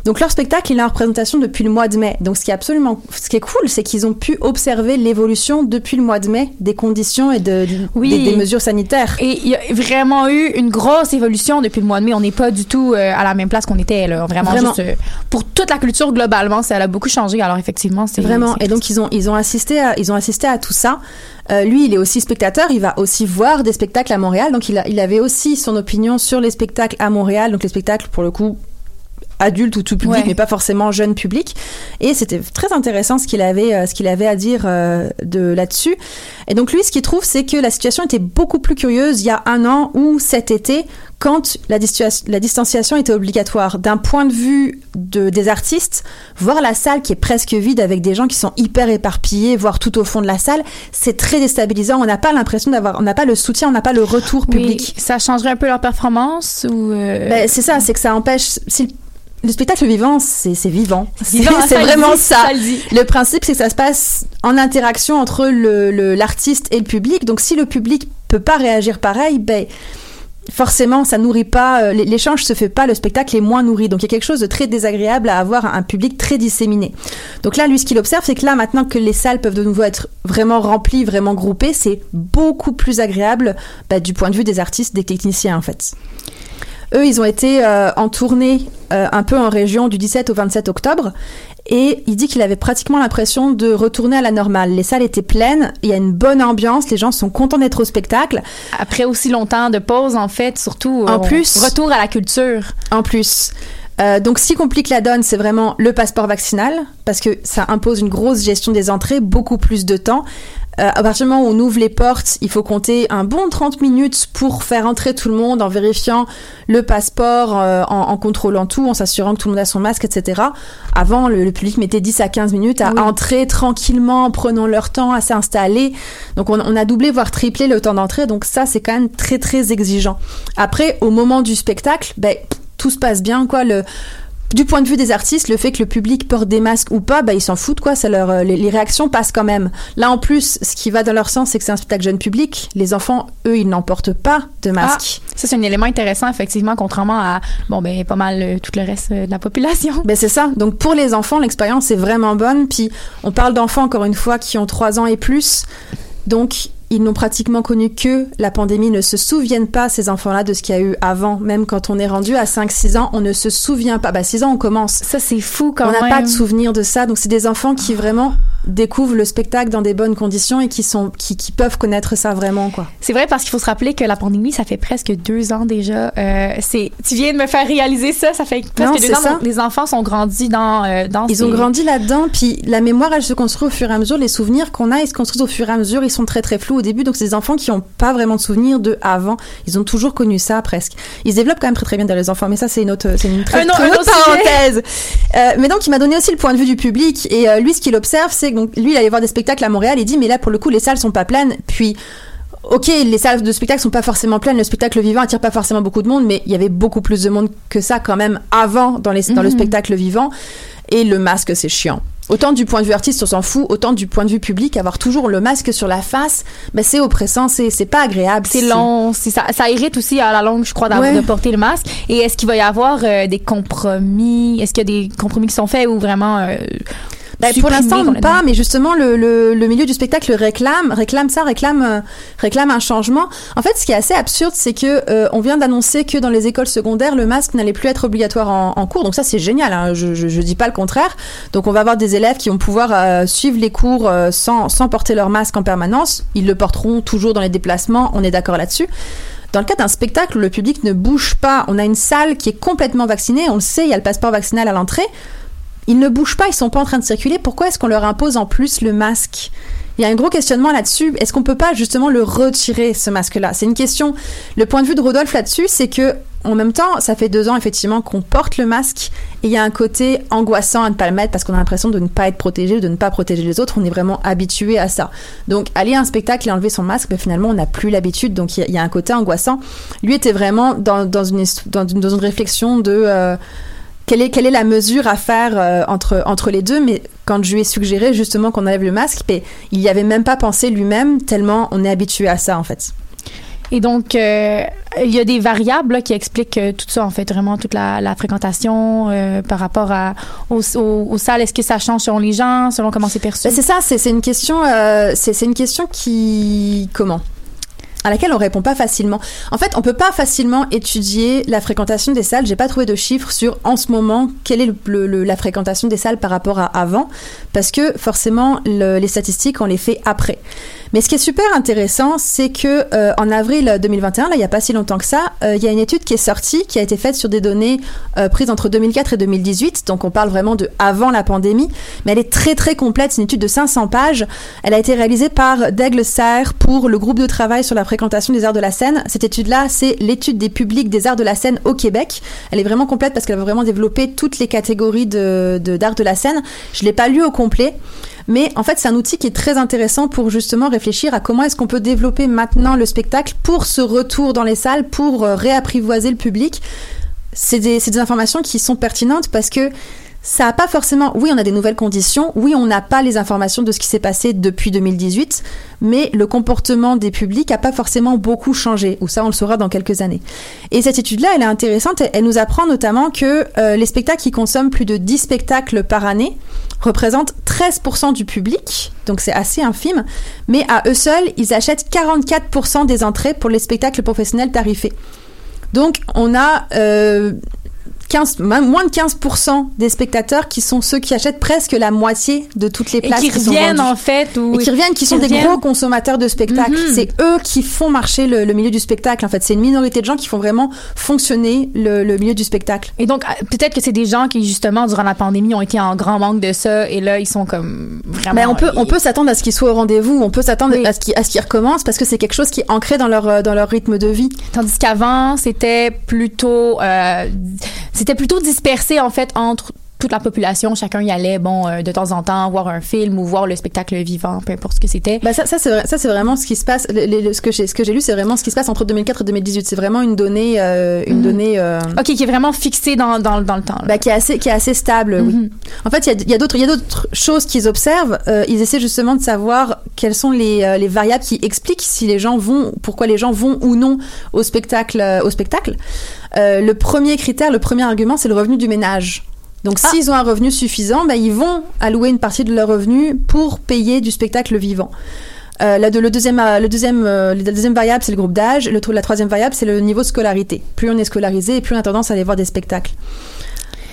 Donc leur spectacle, il est en représentation depuis le mois de mai. Donc ce qui est absolument, ce qui est cool, c'est qu'ils ont pu observer l'évolution depuis le mois de mai des conditions et de, Oui. des, des mesures sanitaires. Et il y a vraiment eu une grosse évolution depuis le mois de mai. On n'est pas du tout euh, à la même place qu'on était. Là. Vraiment, Vraiment. juste, euh, pour toute la culture globalement, ça a beaucoup changé. Alors effectivement, c'est Vraiment. Et donc ils ont ils ont assisté à, ils ont assisté à tout ça. Euh, lui, il est aussi spectateur. Il va aussi voir des spectacles à Montréal. Donc il a, il avait aussi son opinion sur les spectacles à Montréal. Donc les spectacles pour le coup adultes ou tout public, Ouais. mais pas forcément jeune public. Et c'était très intéressant ce qu'il avait, euh, ce qu'il avait à dire euh, de là-dessus. Et donc lui, ce qu'il trouve, c'est que la situation était beaucoup plus curieuse il y a un an ou cet été, quand la, la distanciation était obligatoire. D'un point de vue de, des artistes, voir la salle qui est presque vide avec des gens qui sont hyper éparpillés, voire tout au fond de la salle, c'est très déstabilisant. On n'a pas l'impression d'avoir, on n'a pas le soutien, on n'a pas le retour Oui, public. ça changerait un peu leur performance ou euh, Ben, c'est ça, c'est que ça empêche. Si le, le spectacle vivant, c'est vivant. C'est vraiment dit, ça. ça le principe, c'est que ça se passe en interaction entre le- le- l'artiste et le public. Donc, si le public peut pas réagir pareil, ben forcément, ça nourrit pas. euh, L'échange se fait pas, le spectacle est moins nourri. Donc, il y a quelque chose de très désagréable à avoir un public très disséminé. Donc là, lui, ce qu'il observe, c'est que là, maintenant que les salles peuvent de nouveau être vraiment remplies, vraiment groupées, c'est beaucoup plus agréable bah, du point de vue des artistes, des techniciens, en fait. Eux, ils ont été euh, en tournée euh, un peu en région du 17 au 27 octobre. Et il dit qu'il avait pratiquement l'impression de retourner à la normale. Les salles étaient pleines, il y a une bonne ambiance, les gens sont contents d'être au spectacle. après aussi longtemps de pause, en fait, surtout En euh, plus- retour à la culture. En plus, euh, donc ce qui complique la donne, c'est vraiment le passeport vaccinal, parce que ça impose une grosse gestion des entrées, beaucoup plus de temps. Euh, à partir du moment où on ouvre les portes, il faut compter un bon 30 minutes pour faire entrer tout le monde en vérifiant le passeport, euh, en, en contrôlant tout, en s'assurant que tout le monde a son masque, etc. Avant, le, le public mettait 10 à 15 minutes à Oui. entrer tranquillement, en prenant leur temps à s'installer. Donc on, on a doublé, voire triplé le temps d'entrée. Donc ça, c'est quand même très, très exigeant. Après, au moment du spectacle, ben, tout se passe bien, quoi. Le, du point de vue des artistes, le fait que le public porte des masques ou pas, bah, ils s'en foutent, quoi. Ça leur, euh, les, les réactions passent quand même. Là, en plus, ce qui va dans leur sens, c'est que c'est un spectacle jeune public. Les enfants, eux, ils n'en portent pas de masque. Ça, c'est un élément intéressant, effectivement, contrairement à, bon, ben, pas mal euh, tout le reste euh, de la population. Ben c'est ça. Donc pour les enfants, l'expérience est vraiment bonne. Puis on parle d'enfants encore une fois qui ont 3 ans et plus. Donc ils n'ont pratiquement connu que la pandémie, ne se souviennent pas ces enfants-là de ce qu'il y a eu avant. Même quand on est rendu à 5-6 ans, on ne se souvient pas. Bah 6 ans, on commence. Ça, c'est fou quand on n'a même. pas de souvenir de ça. Donc c'est des enfants qui vraiment découvrent le spectacle dans des bonnes conditions et qui sont qui, qui peuvent connaître ça vraiment quoi. C'est vrai parce qu'il faut se rappeler que la pandémie, ça fait presque deux ans déjà. Euh, c'est, tu viens de me faire réaliser ça. Ça fait presque Non, deux ans. ça. les enfants sont grandis dans euh, dans. Ils ces- ont grandi là-dedans, puis la mémoire, elle se construit au fur et à mesure. Les souvenirs qu'on a, ils se construisent au fur et à mesure. Ils sont très très flous au début, donc c'est des enfants qui n'ont pas vraiment de souvenirs de avant. Ils ont toujours connu ça presque. Ils se développent quand même très très bien dans les enfants, mais ça c'est une autre, c'est une très, Un autre- très parenthèse. Euh, mais donc il m'a donné aussi le point de vue du public et euh, lui ce qu'il observe, c'est que donc lui il allait voir des spectacles à Montréal. Il dit mais là pour le coup les salles sont pas pleines. Puis Ok, les salles de spectacle sont pas forcément pleines, le spectacle vivant attire pas forcément beaucoup de monde, mais il y avait beaucoup plus de monde que ça quand même avant dans, les, dans le Mhm. spectacle vivant. Et le masque, c'est chiant. Autant du point de vue artiste, on s'en fout, autant du point de vue public, avoir toujours le masque sur la face, ben c'est oppressant, c'est c'est pas agréable. C'est long, c'est ça, ça irrite aussi à la longue, je crois, d'avoir Ouais. de porter le masque. Et est-ce qu'il va y avoir euh, des compromis? Est-ce qu'il y a des compromis qui sont faits ou vraiment euh, Ben, pour l'instant, pas, mais justement, le, le, le milieu du spectacle réclame, réclame ça, réclame, euh, réclame un changement. En fait, ce qui est assez absurde, c'est que euh, on vient d'annoncer que dans les écoles secondaires, le masque n'allait plus être obligatoire en, en cours. Donc ça, c'est génial. Hein, je, je, je dis pas le contraire. Donc on va avoir des élèves qui vont pouvoir euh, suivre les cours euh, sans, sans porter leur masque en permanence. Ils le porteront toujours dans les déplacements. On est d'accord là-dessus. Dans le cas d'un spectacle le public ne bouge pas, on a une salle qui est complètement vaccinée, on le sait, il y a le passeport vaccinal à l'entrée. Ils ne bougent pas, ils sont pas en train de circuler. Pourquoi est-ce qu'on leur impose en plus le masque? Il y a un gros questionnement là-dessus. Est-ce qu'on peut pas justement le retirer, ce masque-là? C'est une question. Le point de vue de Rodolphe là-dessus, c'est que en même temps, ça fait deux ans effectivement qu'on porte le masque et il y a un côté angoissant à ne pas le mettre parce qu'on a l'impression de ne pas être protégé, de ne pas protéger les autres. On est vraiment habitué à ça. Donc aller à un spectacle et enlever son masque, ben, finalement on n'a plus l'habitude. Donc il y, a- un côté angoissant. Lui était vraiment dans, une, dans, une, dans une réflexion de euh, quelle est, quelle est la mesure à faire euh, entre, entre les deux? Mais quand je lui ai suggéré justement qu'on enlève le masque, ben, il n'y avait même pas pensé lui-même tellement on est habitué à ça en fait. Et donc, euh, il y a des variables là, qui expliquent euh, tout ça, en fait, vraiment toute la, la fréquentation euh, par rapport à, aux, aux- aux salles. Est-ce que ça change selon les gens, selon comment c'est perçu? Ben, c'est ça, c'est une question, c'est c'est une question qui comment? À laquelle on répond pas facilement. En fait, on peut pas facilement étudier la fréquentation des salles. J'ai pas trouvé de chiffres sur en ce moment quelle est la fréquentation des salles par rapport à avant, parce que forcément le- les statistiques on les fait après. Mais ce qui est super intéressant, c'est que euh, en avril 2021, là, il y a pas si longtemps que ça, euh, il y a une étude qui est sortie, qui a été faite sur des données euh, prises entre 2004 et 2018. Donc, on parle vraiment de avant la pandémie, mais elle est très très complète. C'est une étude de 500 pages. Elle a été réalisée par Daigle Serre pour le groupe de travail sur la fréquentation des arts de la scène. Cette étude-là, c'est l'étude des publics des arts de la scène au Québec. Elle est vraiment complète parce qu'elle va vraiment développer toutes les catégories de de- d'art de, la scène. Je l'ai pas lu au complet. Mais en fait, c'est un outil qui est très intéressant pour justement réfléchir à comment est-ce qu'on peut développer maintenant le spectacle pour ce retour dans les salles, pour euh, réapprivoiser le public. C'est des, c'est des informations qui sont pertinentes parce que ça n'a pas forcément. Oui, on a des nouvelles conditions. Oui, on n'a pas les informations de ce qui s'est passé depuis 2018, mais le comportement des publics n'a pas forcément beaucoup changé. Ou ça, on le saura dans quelques années. Et cette étude-là, elle est intéressante. Elle nous apprend notamment que euh, les spectacles qui consomment plus de 10 spectacles par année représentent 13% du public, donc c'est assez infime, mais à eux seuls, ils achètent 44% des entrées pour les spectacles professionnels tarifés. Donc on a euh, 15, même moins de 15% des spectateurs qui sont ceux qui achètent presque la moitié de toutes les Et places qui sont reviennent, en fait, ou- et qui reviennent, qui sont qui des gros consommateurs de spectacles. Mhm. C'est eux qui font marcher le, le milieu du spectacle. En fait, c'est une minorité de gens qui font vraiment fonctionner le, le milieu du spectacle. Et donc, euh, peut-être que c'est des gens qui, justement, durant la pandémie, ont été en grand manque de ça, et là, ils sont comme vraiment. Mais on peut, on peut s'attendre à ce qu'ils soient au rendez-vous, on peut s'attendre à ce qu'ils, à ce qu'ils recommencent parce que c'est quelque chose qui est ancré dans leur, euh, dans leur rythme de vie. Tandis qu'avant, c'était plutôt, euh, c'était plutôt dispersé en fait entre toute la population. Chacun y allait, bon, euh, de temps en temps, voir un film ou voir le spectacle vivant, peu importe ce que c'était. Bah ça, ça c'est vrai- ça c'est vraiment ce qui se passe. le- le- ce que j'ai, ce que j'ai lu, c'est vraiment ce qui se passe entre 2004 et 2018. C'est vraiment une donnée, euh, une Mhm. donnée. euh, Ok, qui est vraiment fixé dans, dans, dans le temps. là. bah, qui est assez, qui est assez stable, oui. En fait, il y a, d'autres, il y a d'autres choses qu'ils observent. Ils essaient justement de savoir quelles sont les, les variables qui expliquent si les gens vont, pourquoi les gens vont ou non au spectacle, au spectacle. Le premier critère, le premier argument, c'est le revenu du ménage. Donc, s'ils ont un revenu suffisant, bah, ils vont allouer une partie de leur revenu pour payer du spectacle vivant. Euh, la, de- le deuxième, le deuxième, euh, la deuxième variable, c'est le groupe d'âge. Le, la troisième variable, c'est le niveau de scolarité. Plus on est scolarisé, plus on a tendance à aller voir des spectacles.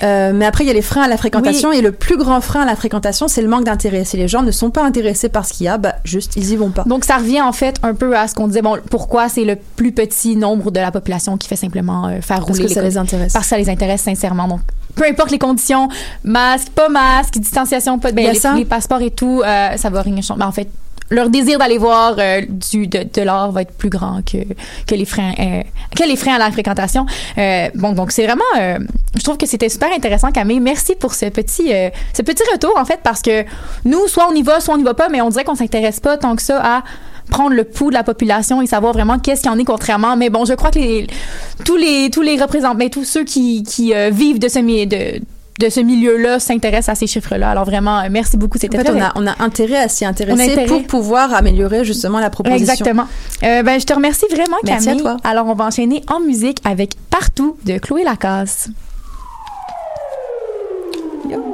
Euh, mais après, il y a les freins à la fréquentation. Et le plus grand frein à la fréquentation, c'est le manque d'intérêt. Si les gens ne sont pas intéressés par ce qu'il y a, bah, juste, ils y vont pas. Donc, ça revient en fait un peu à ce qu'on disait. Bon, pourquoi c'est le plus petit nombre de la population qui fait simplement euh, faire Parce rouler que ça les intéresse. Parce que ça les intéresse sincèrement. Donc, peu importe les conditions, masque, pas masque, distanciation, pas de ben, les, les passeports et tout, euh, ça va rien changer. Ben, en fait, leur désir d'aller voir euh, du de, de l'art va être plus grand que que les freins euh, que les freins à la fréquentation. Euh, bon, donc c'est vraiment, je trouve que c'était super intéressant, Camille. Merci pour ce petit ce petit retour en fait parce que nous, soit on y va, soit on n'y va pas, mais on dirait qu'on s'intéresse pas tant que ça à prendre le pouls de la population et savoir vraiment qu'est-ce qu'il y en est contrairement mais bon je crois que les tous les tous les représentants mais tous ceux qui qui euh, vivent de ce de de ce milieu-là s'intéressent à ces chiffres-là. Alors vraiment, euh, merci beaucoup. C'était En fait, très on a, on a intérêt à s'y intéresser intérêt. pour pouvoir améliorer justement la proposition. Exactement. Euh, ben, je te remercie vraiment, Merci Camille. à toi. Alors, on va enchaîner en musique avec Partout de Chloé Lacasse. Ce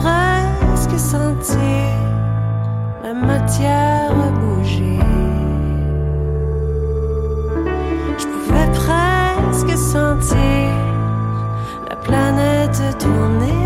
presque sentir la matière bouger. Je pouvais presque sentir la planète tourner.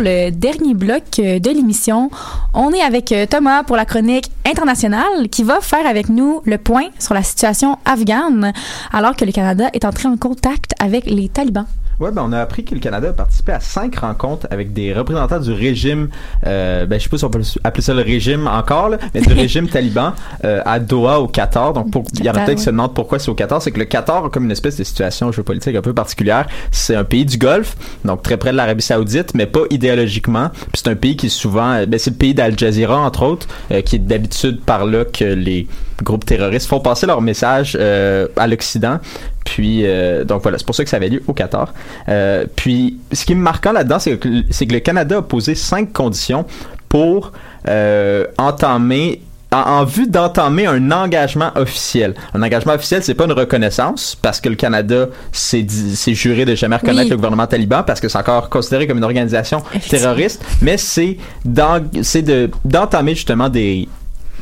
Le dernier bloc euh, de l'émission. On est avec euh, Thomas pour la chronique internationale qui va faire avec nous le point sur la situation afghane alors que le Canada est entré en contact avec les talibans. Ouais, ben on a appris que le Canada a participé à cinq rencontres avec des représentants du régime, euh, ben je sais pas si on peut appeler ça le régime encore, là, mais du régime taliban euh, à Doha au Qatar. Donc pour, il y en a peut-être qui se demandent pourquoi c'est au Qatar, c'est que le Qatar a comme une espèce de situation géopolitique un peu particulière. C'est un pays du Golfe, donc très près de l'Arabie Saoudite, mais pas idéologiquement. Puis c'est un pays qui est souvent, euh, ben c'est le pays d'Al Jazeera entre autres, euh, qui est d'habitude par là que les groupes terroristes font passer leur message euh, à l'Occident. Puis euh, donc voilà, c'est pour ça que ça avait lieu au Qatar. Euh, puis ce qui est marquant là-dedans, c'est que, que le Canada a posé cinq conditions pour euh, entamer en, en vue d'entamer un engagement officiel. Un engagement officiel, c'est pas une reconnaissance parce que le Canada s'est juré de jamais reconnaître Oui. le gouvernement taliban parce que c'est encore considéré comme une organisation terroriste, mais c'est d'en- c'est de d'entamer justement des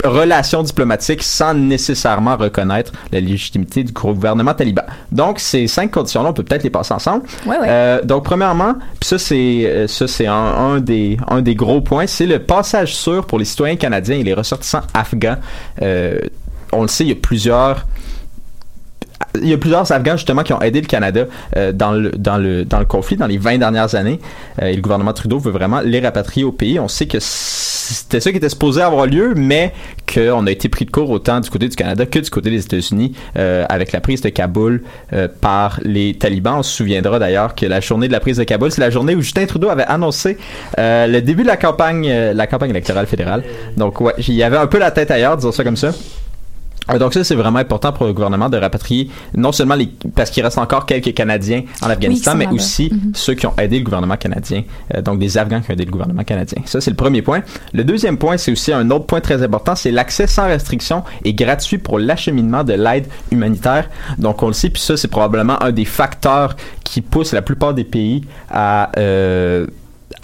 relations diplomatiques sans nécessairement reconnaître la légitimité du gouvernement taliban. Donc ces cinq conditions-là, on peut peut-être les passer ensemble. Ouais, ouais. Euh, donc premièrement, puis ça c'est euh, ça c'est un, un des un des gros points, c'est le passage sûr pour les citoyens canadiens et les ressortissants afghans. Euh, on le sait, il y a plusieurs il y a plusieurs Afghans justement qui ont aidé le Canada euh, dans, le, dans, le, dans le conflit dans les 20 dernières années. Euh, et le gouvernement Trudeau veut vraiment les rapatrier au pays. On sait que c'était ça qui était supposé avoir lieu, mais qu'on a été pris de court autant du côté du Canada que du côté des États-Unis euh, avec la prise de Kaboul euh, par les talibans. On se souviendra d'ailleurs que la journée de la prise de Kaboul, c'est la journée où Justin Trudeau avait annoncé euh, le début de la campagne, euh, la campagne électorale fédérale. Donc ouais, il y avait un peu la tête ailleurs, disons ça comme ça. Donc ça, c'est vraiment important pour le gouvernement de rapatrier non seulement les... parce qu'il reste encore quelques Canadiens en Afghanistan, mais aussi Mhm. ceux qui ont aidé le gouvernement canadien, euh, donc des Afghans qui ont aidé le gouvernement canadien. Ça, c'est le premier point. Le deuxième point, c'est aussi un autre point très important, c'est l'accès sans restriction et gratuit pour l'acheminement de l'aide humanitaire. Donc on le sait, puis ça, c'est probablement un des facteurs qui pousse la plupart des pays à... euh,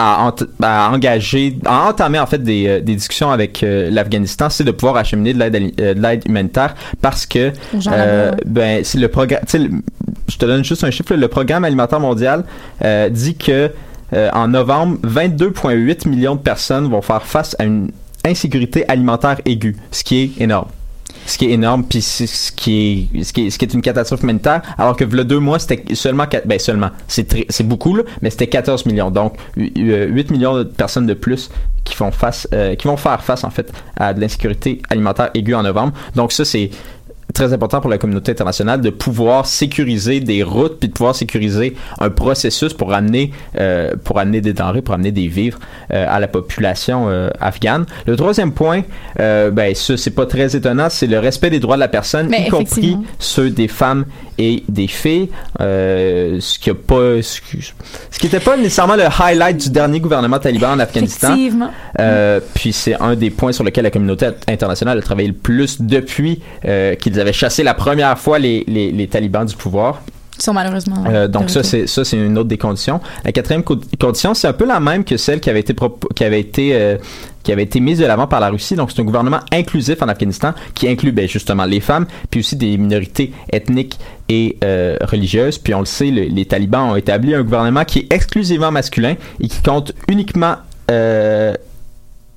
à, ent- à engager, à entamer en fait des, euh, des discussions avec euh, l'Afghanistan, c'est de pouvoir acheminer de l'aide euh, humanitaire parce que euh, ben c'est le programme. Je te donne juste un chiffre. là, le programme alimentaire mondial euh, dit que en novembre, 22,8 millions de personnes vont faire face à une insécurité alimentaire aiguë, ce qui est énorme. Ce qui est énorme, puis ce qui est, ce qui est, ce qui est une catastrophe humanitaire, alors que le deux mois, c'était seulement, quatre- ben seulement, c'est beaucoup, là, mais c'était 14 millions. Donc, hu- hu- 8 millions de personnes de plus qui font face, euh, qui vont faire face, en fait, à de l'insécurité alimentaire aiguë en novembre. Donc, ça, c'est très important pour la communauté internationale de pouvoir sécuriser des routes puis de pouvoir sécuriser un processus pour amener euh, pour amener des denrées pour amener des vivres euh, à la population euh, afghane. Le troisième point ben ça c'est pas très étonnant c'est le respect des droits de la personne Mais y compris ceux des femmes et des filles ce qui a pas ce qui, ce qui était pas nécessairement le highlight du dernier gouvernement taliban en Afghanistan. Effectivement. puis c'est un des points sur lesquels la communauté internationale a travaillé le plus depuis qu'ils avaient chassé la première fois les, les, les talibans du pouvoir. Ils sont malheureusement. Euh, donc ça c'est ça c'est une autre des conditions. La quatrième co- condition c'est un peu la même que celle qui avait été qui avait été euh, qui avait été mise de l'avant par la Russie. Donc c'est un gouvernement inclusif en Afghanistan qui inclut ben, justement les femmes puis aussi des minorités ethniques et euh, religieuses. Puis on le sait le- les talibans ont établi un gouvernement qui est exclusivement masculin et qui compte uniquement euh,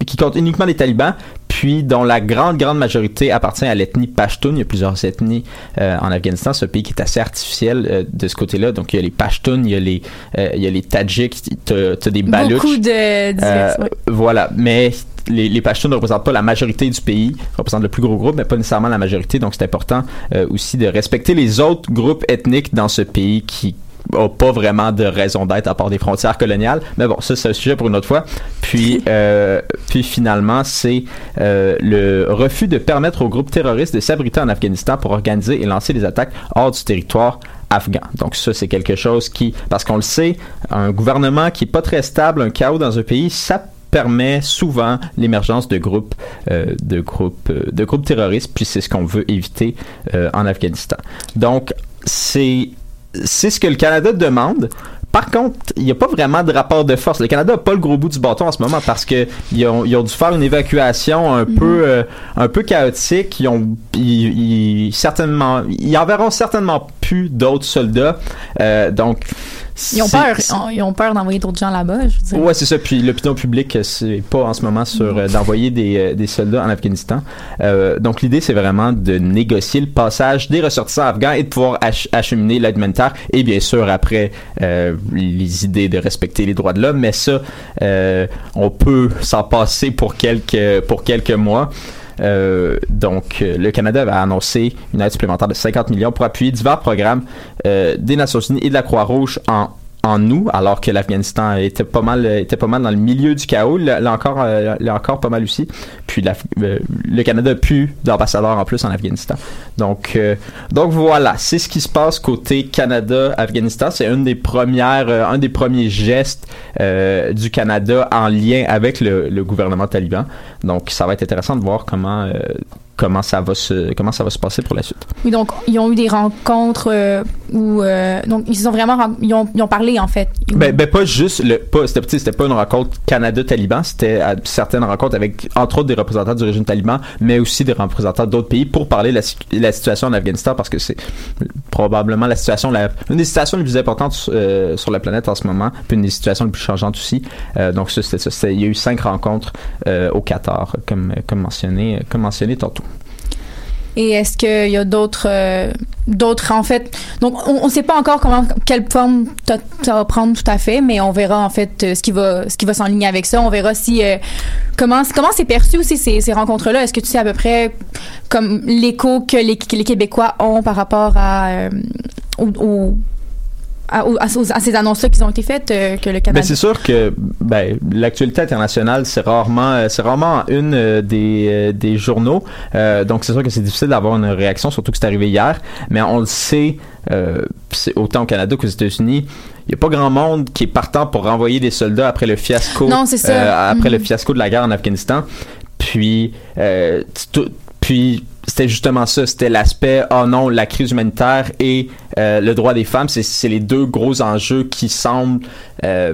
qui compte uniquement des talibans, puis dont la grande, grande majorité appartient à l'ethnie Pashtun. Il y a plusieurs ethnies euh, en Afghanistan. Un pays qui est assez artificiel euh, de ce côté-là. Donc, il y a les Pashtuns, il y a les, euh, il y a les Tadjiks, t'as t'as des Baluchs. Beaucoup de Euh. Voilà, mais les, les Pashtuns ne représentent pas la majorité du pays, représentent le plus gros groupe, mais pas nécessairement la majorité. Donc c'est important euh, aussi de respecter les autres groupes ethniques dans ce pays qui a pas vraiment de raison d'être à part des frontières coloniales. Mais bon, ça c'est un sujet pour une autre fois. Puis, euh, puis finalement, c'est euh, le refus de permettre aux groupes terroristes de s'abriter en Afghanistan pour organiser et lancer des attaques hors du territoire afghan. Donc ça, c'est quelque chose qui, parce qu'on le sait, un gouvernement qui est pas très stable, un chaos dans un pays, ça permet souvent l'émergence de groupes euh, de groupes euh, de groupes terroristes puis c'est ce qu'on veut éviter euh, en Afghanistan. Donc c'est c'est ce que le Canada demande. Par contre, il n'y a pas vraiment de rapport de force. Le Canada n'a pas le gros bout du bâton en ce moment parce que ils ont, ils ont dû faire une évacuation un peu euh, un peu chaotique. Ils ont ils, ils- certainement ils enverront certainement plus d'autres soldats. Euh, donc Ils ont peur, ils ont peur d'envoyer d'autres gens là-bas, je veux dire. Ouais, c'est ça. Puis l'opinion publique, euh, c'est pas en ce moment sur euh, d'envoyer des, euh, des soldats en Afghanistan. Euh, donc l'idée, c'est vraiment de négocier le passage des ressortissants afghans et de pouvoir ach- acheminer l'aide humanitaire. Et bien sûr, après, euh, les idées de respecter les droits de l'homme. Mais ça, euh, on peut s'en passer pour quelques, pour quelques mois. Euh, donc, euh, le Canada avait annoncé une aide supplémentaire de 50 millions pour appuyer divers programmes euh, des Nations Unies et de la Croix-Rouge en en nous, alors que l'Afghanistan était pas mal était pas mal dans le milieu du chaos, là, encore euh, là encore pas mal aussi. Puis euh, le Canada a plus d'ambassadeurs en plus en Afghanistan. Donc euh, donc voilà, c'est ce qui se passe côté Canada Afghanistan, c'est une des premières un des premiers gestes du Canada en lien avec le, le gouvernement taliban. Donc ça va être intéressant de voir comment comment ça va se comment ça va se passer pour la suite. Oui, donc ils ont eu des rencontres euh, donc ils se sont vraiment ils ont, ont parlé en fait. Ben, ben pas juste le pas c'était c'était pas une rencontre Canada Taliban, c'était certaines rencontres avec entre autres des représentants du régime taliban, mais aussi des représentants d'autres pays pour parler de la, si- la situation en Afghanistan parce que c'est probablement la situation la une des situations les plus importantes euh, sur la planète en ce moment, puis une des situations les plus changeantes aussi. Euh, donc ça c'était ça, il y a eu cinq rencontres au Qatar comme comme mentionné comme mentionné tantôt. Et est-ce qu'il y a d'autres euh, d'autres en fait donc on ne sait pas encore comment quelle forme ça va prendre tout à fait mais on verra en fait euh, ce qui va ce qui va s'enligner avec ça. On verra si euh, comment comment c'est perçu aussi ces, ces rencontres là est-ce que tu sais à peu près comme l'écho que les, les Québécois ont par rapport à euh, au- au- à, ces- à ces annonces-là qui ont été faites euh, que le Canada Ben, c'est sûr que ben, l'actualité internationale, c'est rarement, euh, c'est rarement une euh, des, des journaux. Donc, c'est sûr que c'est difficile d'avoir une réaction, surtout que c'est arrivé hier. Mais on le sait, autant au Canada qu'aux États-Unis. Il n'y a pas grand monde qui est partant pour renvoyer des soldats après le fiasco, Non, après le Mhm. fiasco de la guerre en Afghanistan. Puis, puis c'était justement ça, c'était l'aspect oh non, la crise humanitaire et euh, le droit des femmes, c'est les deux gros enjeux qui semblent euh,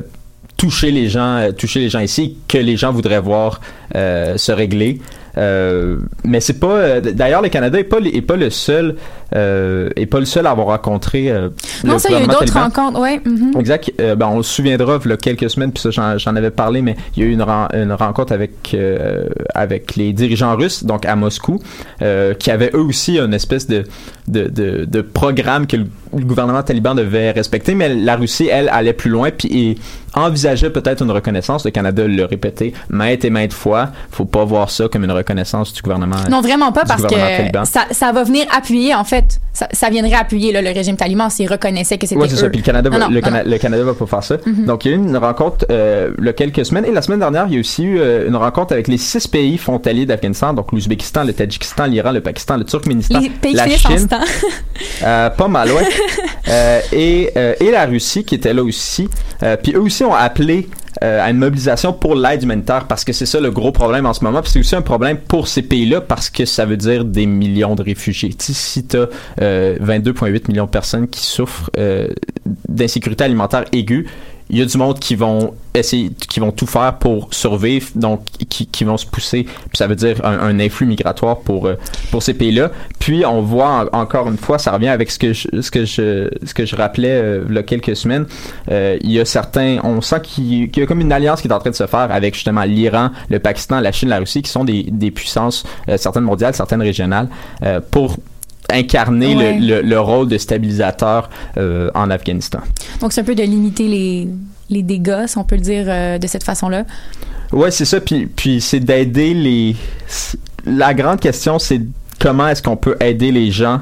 toucher les gens, euh, toucher les gens ici, que les gens voudraient voir euh, se régler. Euh, mais c'est pas. D'ailleurs, le Canada est pas, est pas le seul, euh, est pas le seul à avoir rencontré. euh, non le ça il y a eu d'autres rencontres ouais mhm. Exact. Euh, ben, on se souviendra, il y a quelques semaines, puis ça, j'en, avais parlé, mais il y a eu une, ren- une rencontre avec, avec les dirigeants russes, donc à Moscou, qui avaient eux aussi une espèce de, de, de, de programme que le, le gouvernement taliban devait respecter, mais la Russie, elle, allait plus loin, puis et envisageait peut-être une reconnaissance. Le Canada l'a répété maintes et maintes fois. Faut pas voir ça comme une reconnaissance du gouvernement. Non, vraiment pas, parce que ça, ça va venir appuyer, en fait, ça, ça viendrait appuyer là, le régime taliban s'il reconnaissait que c'était Oui, c'est ça. Puis le Canada, va, Non, non, le, non, Cana- non. le Canada va pas faire ça. Mhm. Donc, il y a eu une rencontre euh, il y a quelques semaines. Et la semaine dernière, il y a aussi eu euh, une rencontre avec les six pays frontaliers d'Afghanistan. Donc, l'Ouzbékistan, le Tadjikistan, l'Iran, le Pakistan, le Turkménistan, Les pays la Chine. Euh, pas mal, ouais. Et, et la Russie qui était là aussi. Puis eux aussi ont appelé à une mobilisation pour l'aide humanitaire parce que c'est ça le gros problème en ce moment. C'est aussi un problème pour ces pays-là parce que ça veut dire des millions de réfugiés. Si tu as 22,8 millions de personnes qui souffrent euh, d'insécurité alimentaire aiguë, il y a du monde qui vont essayer, qui vont tout faire pour survivre, donc qui, vont se pousser. Puis ça veut dire un, influx migratoire pour euh, pour ces pays-là. Puis on voit en- encore une fois, ça revient avec ce que je, ce que je ce que je rappelais euh, il y a quelques semaines. Euh, il y a certains, on sent qu'il y a comme une alliance qui est en train de se faire avec justement l'Iran, le Pakistan, la Chine, la Russie, qui sont des, des puissances certaines mondiales, certaines régionales, pour incarner Ouais. le, le, le rôle de stabilisateur euh, en Afghanistan. Donc, c'est un peu de limiter les, les dégâts, si on peut le dire euh, de cette façon-là. Ouais, c'est ça. Puis, puis c'est d'aider les. La grande question, c'est comment est-ce qu'on peut aider les gens,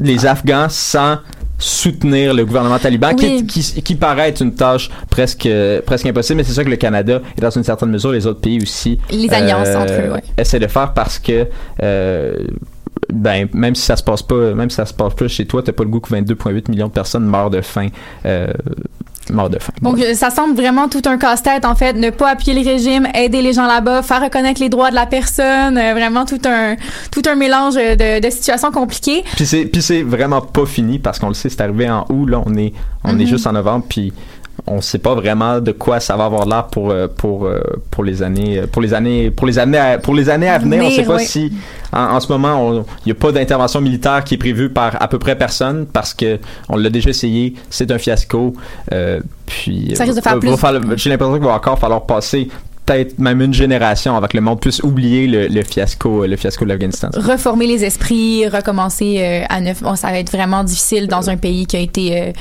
les Afghans, sans soutenir le gouvernement taliban, qui, Oui. est- qui, qui paraît être une tâche presque, euh, presque impossible. Mais c'est ça que le Canada et dans une certaine mesure les autres pays aussi. Les alliances entre eux, ouais. Essaient de faire parce que. euh, ben, même si ça se passe pas, même si ça se passe pas chez toi, t'as pas le goût que 22,8 millions de personnes meurent de faim, euh, meurent de faim. Donc, euh, ça semble vraiment tout un casse-tête, en fait. Ne pas appuyer le régime, aider les gens là-bas, faire reconnaître les droits de la personne, euh, vraiment tout un, tout un mélange de, de situations compliquées. Puis c'est puis c'est vraiment pas fini parce qu'on le sait, c'est arrivé en août là, on est on est Mhm. juste en novembre puis on sait pas vraiment de quoi ça va avoir l'air pour euh, pour euh, pour les années pour les années pour les années à, pour les années à venir, on sait pas si en, en ce moment il y a pas d'intervention militaire qui est prévue par à peu près personne parce que on l'a déjà essayé, c'est un fiasco. Euh, puis Ça risque de faire plus- j'ai l'impression qu'il va encore falloir passer peut-être même une génération avant que le monde puisse oublier le, le fiasco le fiasco de l'Afghanistan. Reformer les esprits, recommencer euh, à neuf. Bon, ça va être vraiment difficile dans un pays qui a été euh,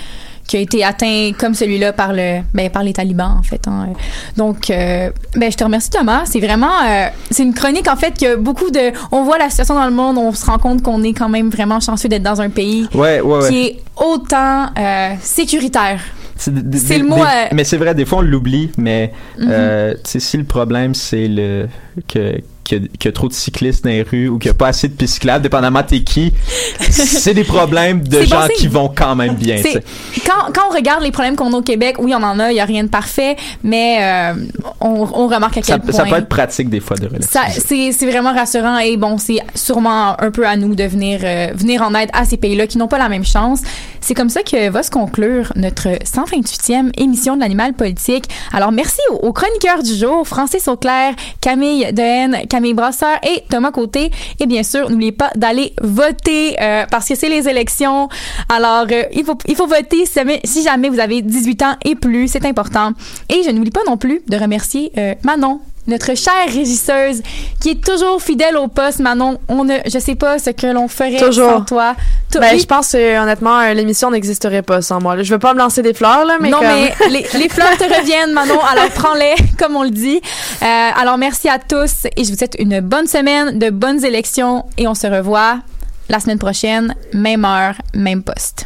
qui a été atteint comme celui-là par le ben, par les talibans en fait. hein. Donc euh, ben je te remercie Thomas. C'est vraiment euh, c'est une chronique en fait que beaucoup de on voit la situation dans le monde, on se rend compte qu'on est quand même vraiment chanceux d'être dans un pays Ouais, ouais, ouais. qui est autant euh, sécuritaire. C'est le mot, des- Mais c'est vrai, des fois on l'oublie, mais euh, sais, si le problème c'est le que qu'il y, a- qu'il y a trop de cyclistes dans les rues ou qu'il n'y a pas assez de pistes cyclables, dépendamment t'es qui, c'est des problèmes de bon gens qui vont quand même bien. quand, quand on regarde les problèmes qu'on a au Québec, oui, on en a, il n'y a rien de parfait, mais euh, on, on remarque à Ça, quel point... ça peut être pratique des fois de. Ça, c'est, c'est vraiment rassurant et bon, c'est sûrement un peu à nous de venir, euh, venir en aide à ces pays-là qui n'ont pas la même chance. C'est comme ça que va se conclure notre 128e émission de l'animal politique. Alors, merci aux, aux chroniqueurs du jour, Francis Auclair, Camille Dehaene, Camille Brasseur et Thomas Côté. Et bien sûr, n'oubliez pas d'aller voter euh, parce que c'est les élections. Alors, euh, il, faut, il faut voter si jamais, si jamais vous avez 18 ans et plus, c'est important. Et je n'oublie pas non plus de remercier euh, Manon notre chère régisseuse qui est toujours fidèle au poste Manon on ne je sais pas ce que l'on ferait Toujours. sans toi Toi- Ben, oui. je pense que honnêtement, euh, l'émission n'existerait pas sans moi. là. Je veux pas me lancer des fleurs, là, mais non comme- mais les, les fleurs te reviennent Manon alors prends-les comme on le dit Euh, alors merci à tous et je vous souhaite une bonne semaine de bonnes élections et on se revoit la semaine prochaine même heure même poste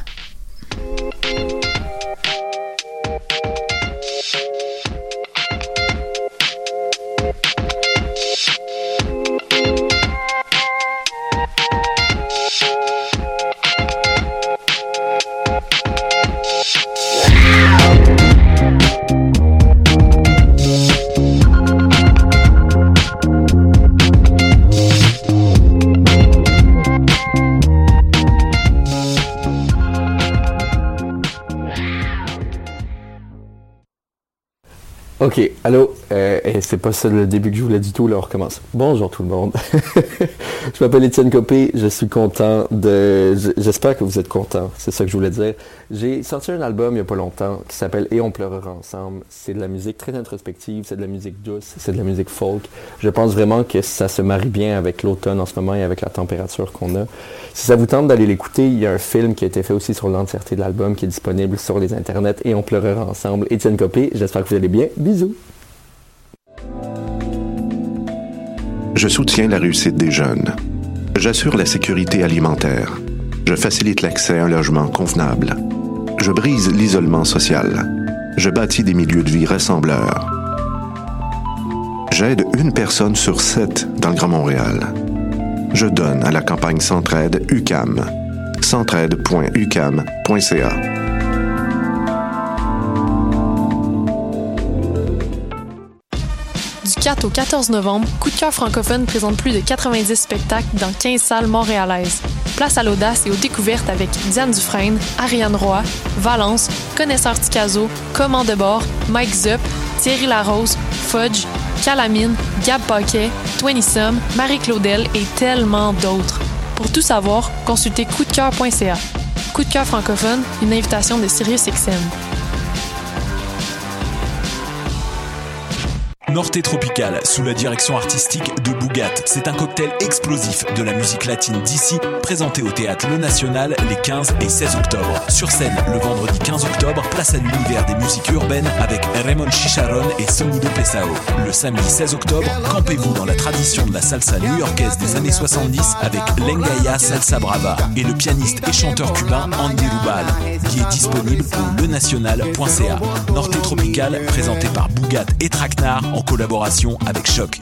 Ok, allô, euh, et c'est pas ça le début que je voulais du tout, là on recommence. Bonjour tout le monde. je m'appelle Étienne Copé, je suis content de... J'espère que vous êtes content, c'est ça que je voulais dire. J'ai sorti un album il y a pas longtemps qui s'appelle Et on pleurera ensemble. C'est de la musique très introspective, c'est de la musique douce, c'est de la musique folk. Je pense vraiment que ça se marie bien avec l'automne en ce moment et avec la température qu'on a. Si ça vous tente d'aller l'écouter, il y a un film qui a été fait aussi sur l'entièreté de l'album qui est disponible sur les internets et on pleurera ensemble. Étienne Copé, j'espère que vous allez bien. Je soutiens la réussite des jeunes. J'assure la sécurité alimentaire. Je facilite l'accès à un logement convenable. Je brise l'isolement social. Je bâtis des milieux de vie rassembleurs. J'aide une personne sur sept dans le Grand Montréal. Je donne à la campagne Centraide UCAM. centraide.ucam.ca. 4 au 14 novembre, Coup de cœur francophone présente plus de 90 spectacles dans 15 salles montréalaises. Place à l'audace et aux découvertes avec Diane Dufresne, Ariane Roy, Valence, Connaisseur Ticazo, Command de bord, Mike Zup, Thierry Larose, Fudge, Calamine, Gab Paquet, Twenty Sum, Marie-Claudel et tellement d'autres. Pour tout savoir, consultez coupdecoeur.ca. Coup de cœur francophone, une invitation de SiriusXM. Norte Tropical, sous la direction artistique de Bougat. C'est un cocktail explosif de la musique latine d'ici, présenté au théâtre Le National les 15 et 16 octobre. Sur scène, le vendredi 15 octobre, place à l'univers des musiques urbaines avec Raymond Chicharon et Sonido Pesao. Le samedi 16 octobre, campez-vous dans la tradition de la salsa new-yorkaise des années 70 avec Lengaya Salsa Brava et le pianiste et chanteur cubain Andy Rubal. Billet disponible au lenational.ca. Norte Tropical, présenté par Bougat et Traquenard en collaboration avec Choc.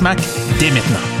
Dès maintenant.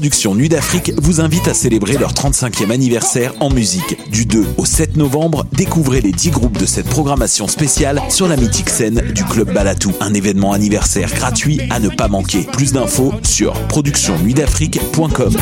Production Nuit d'Afrique vous invite à célébrer leur 35e anniversaire en musique. Du 2 au 7 novembre, découvrez les 10 groupes de cette programmation spéciale sur la mythique scène du Club Balatou. Un événement anniversaire gratuit à ne pas manquer. Plus d'infos sur productionnuitdafrique.com.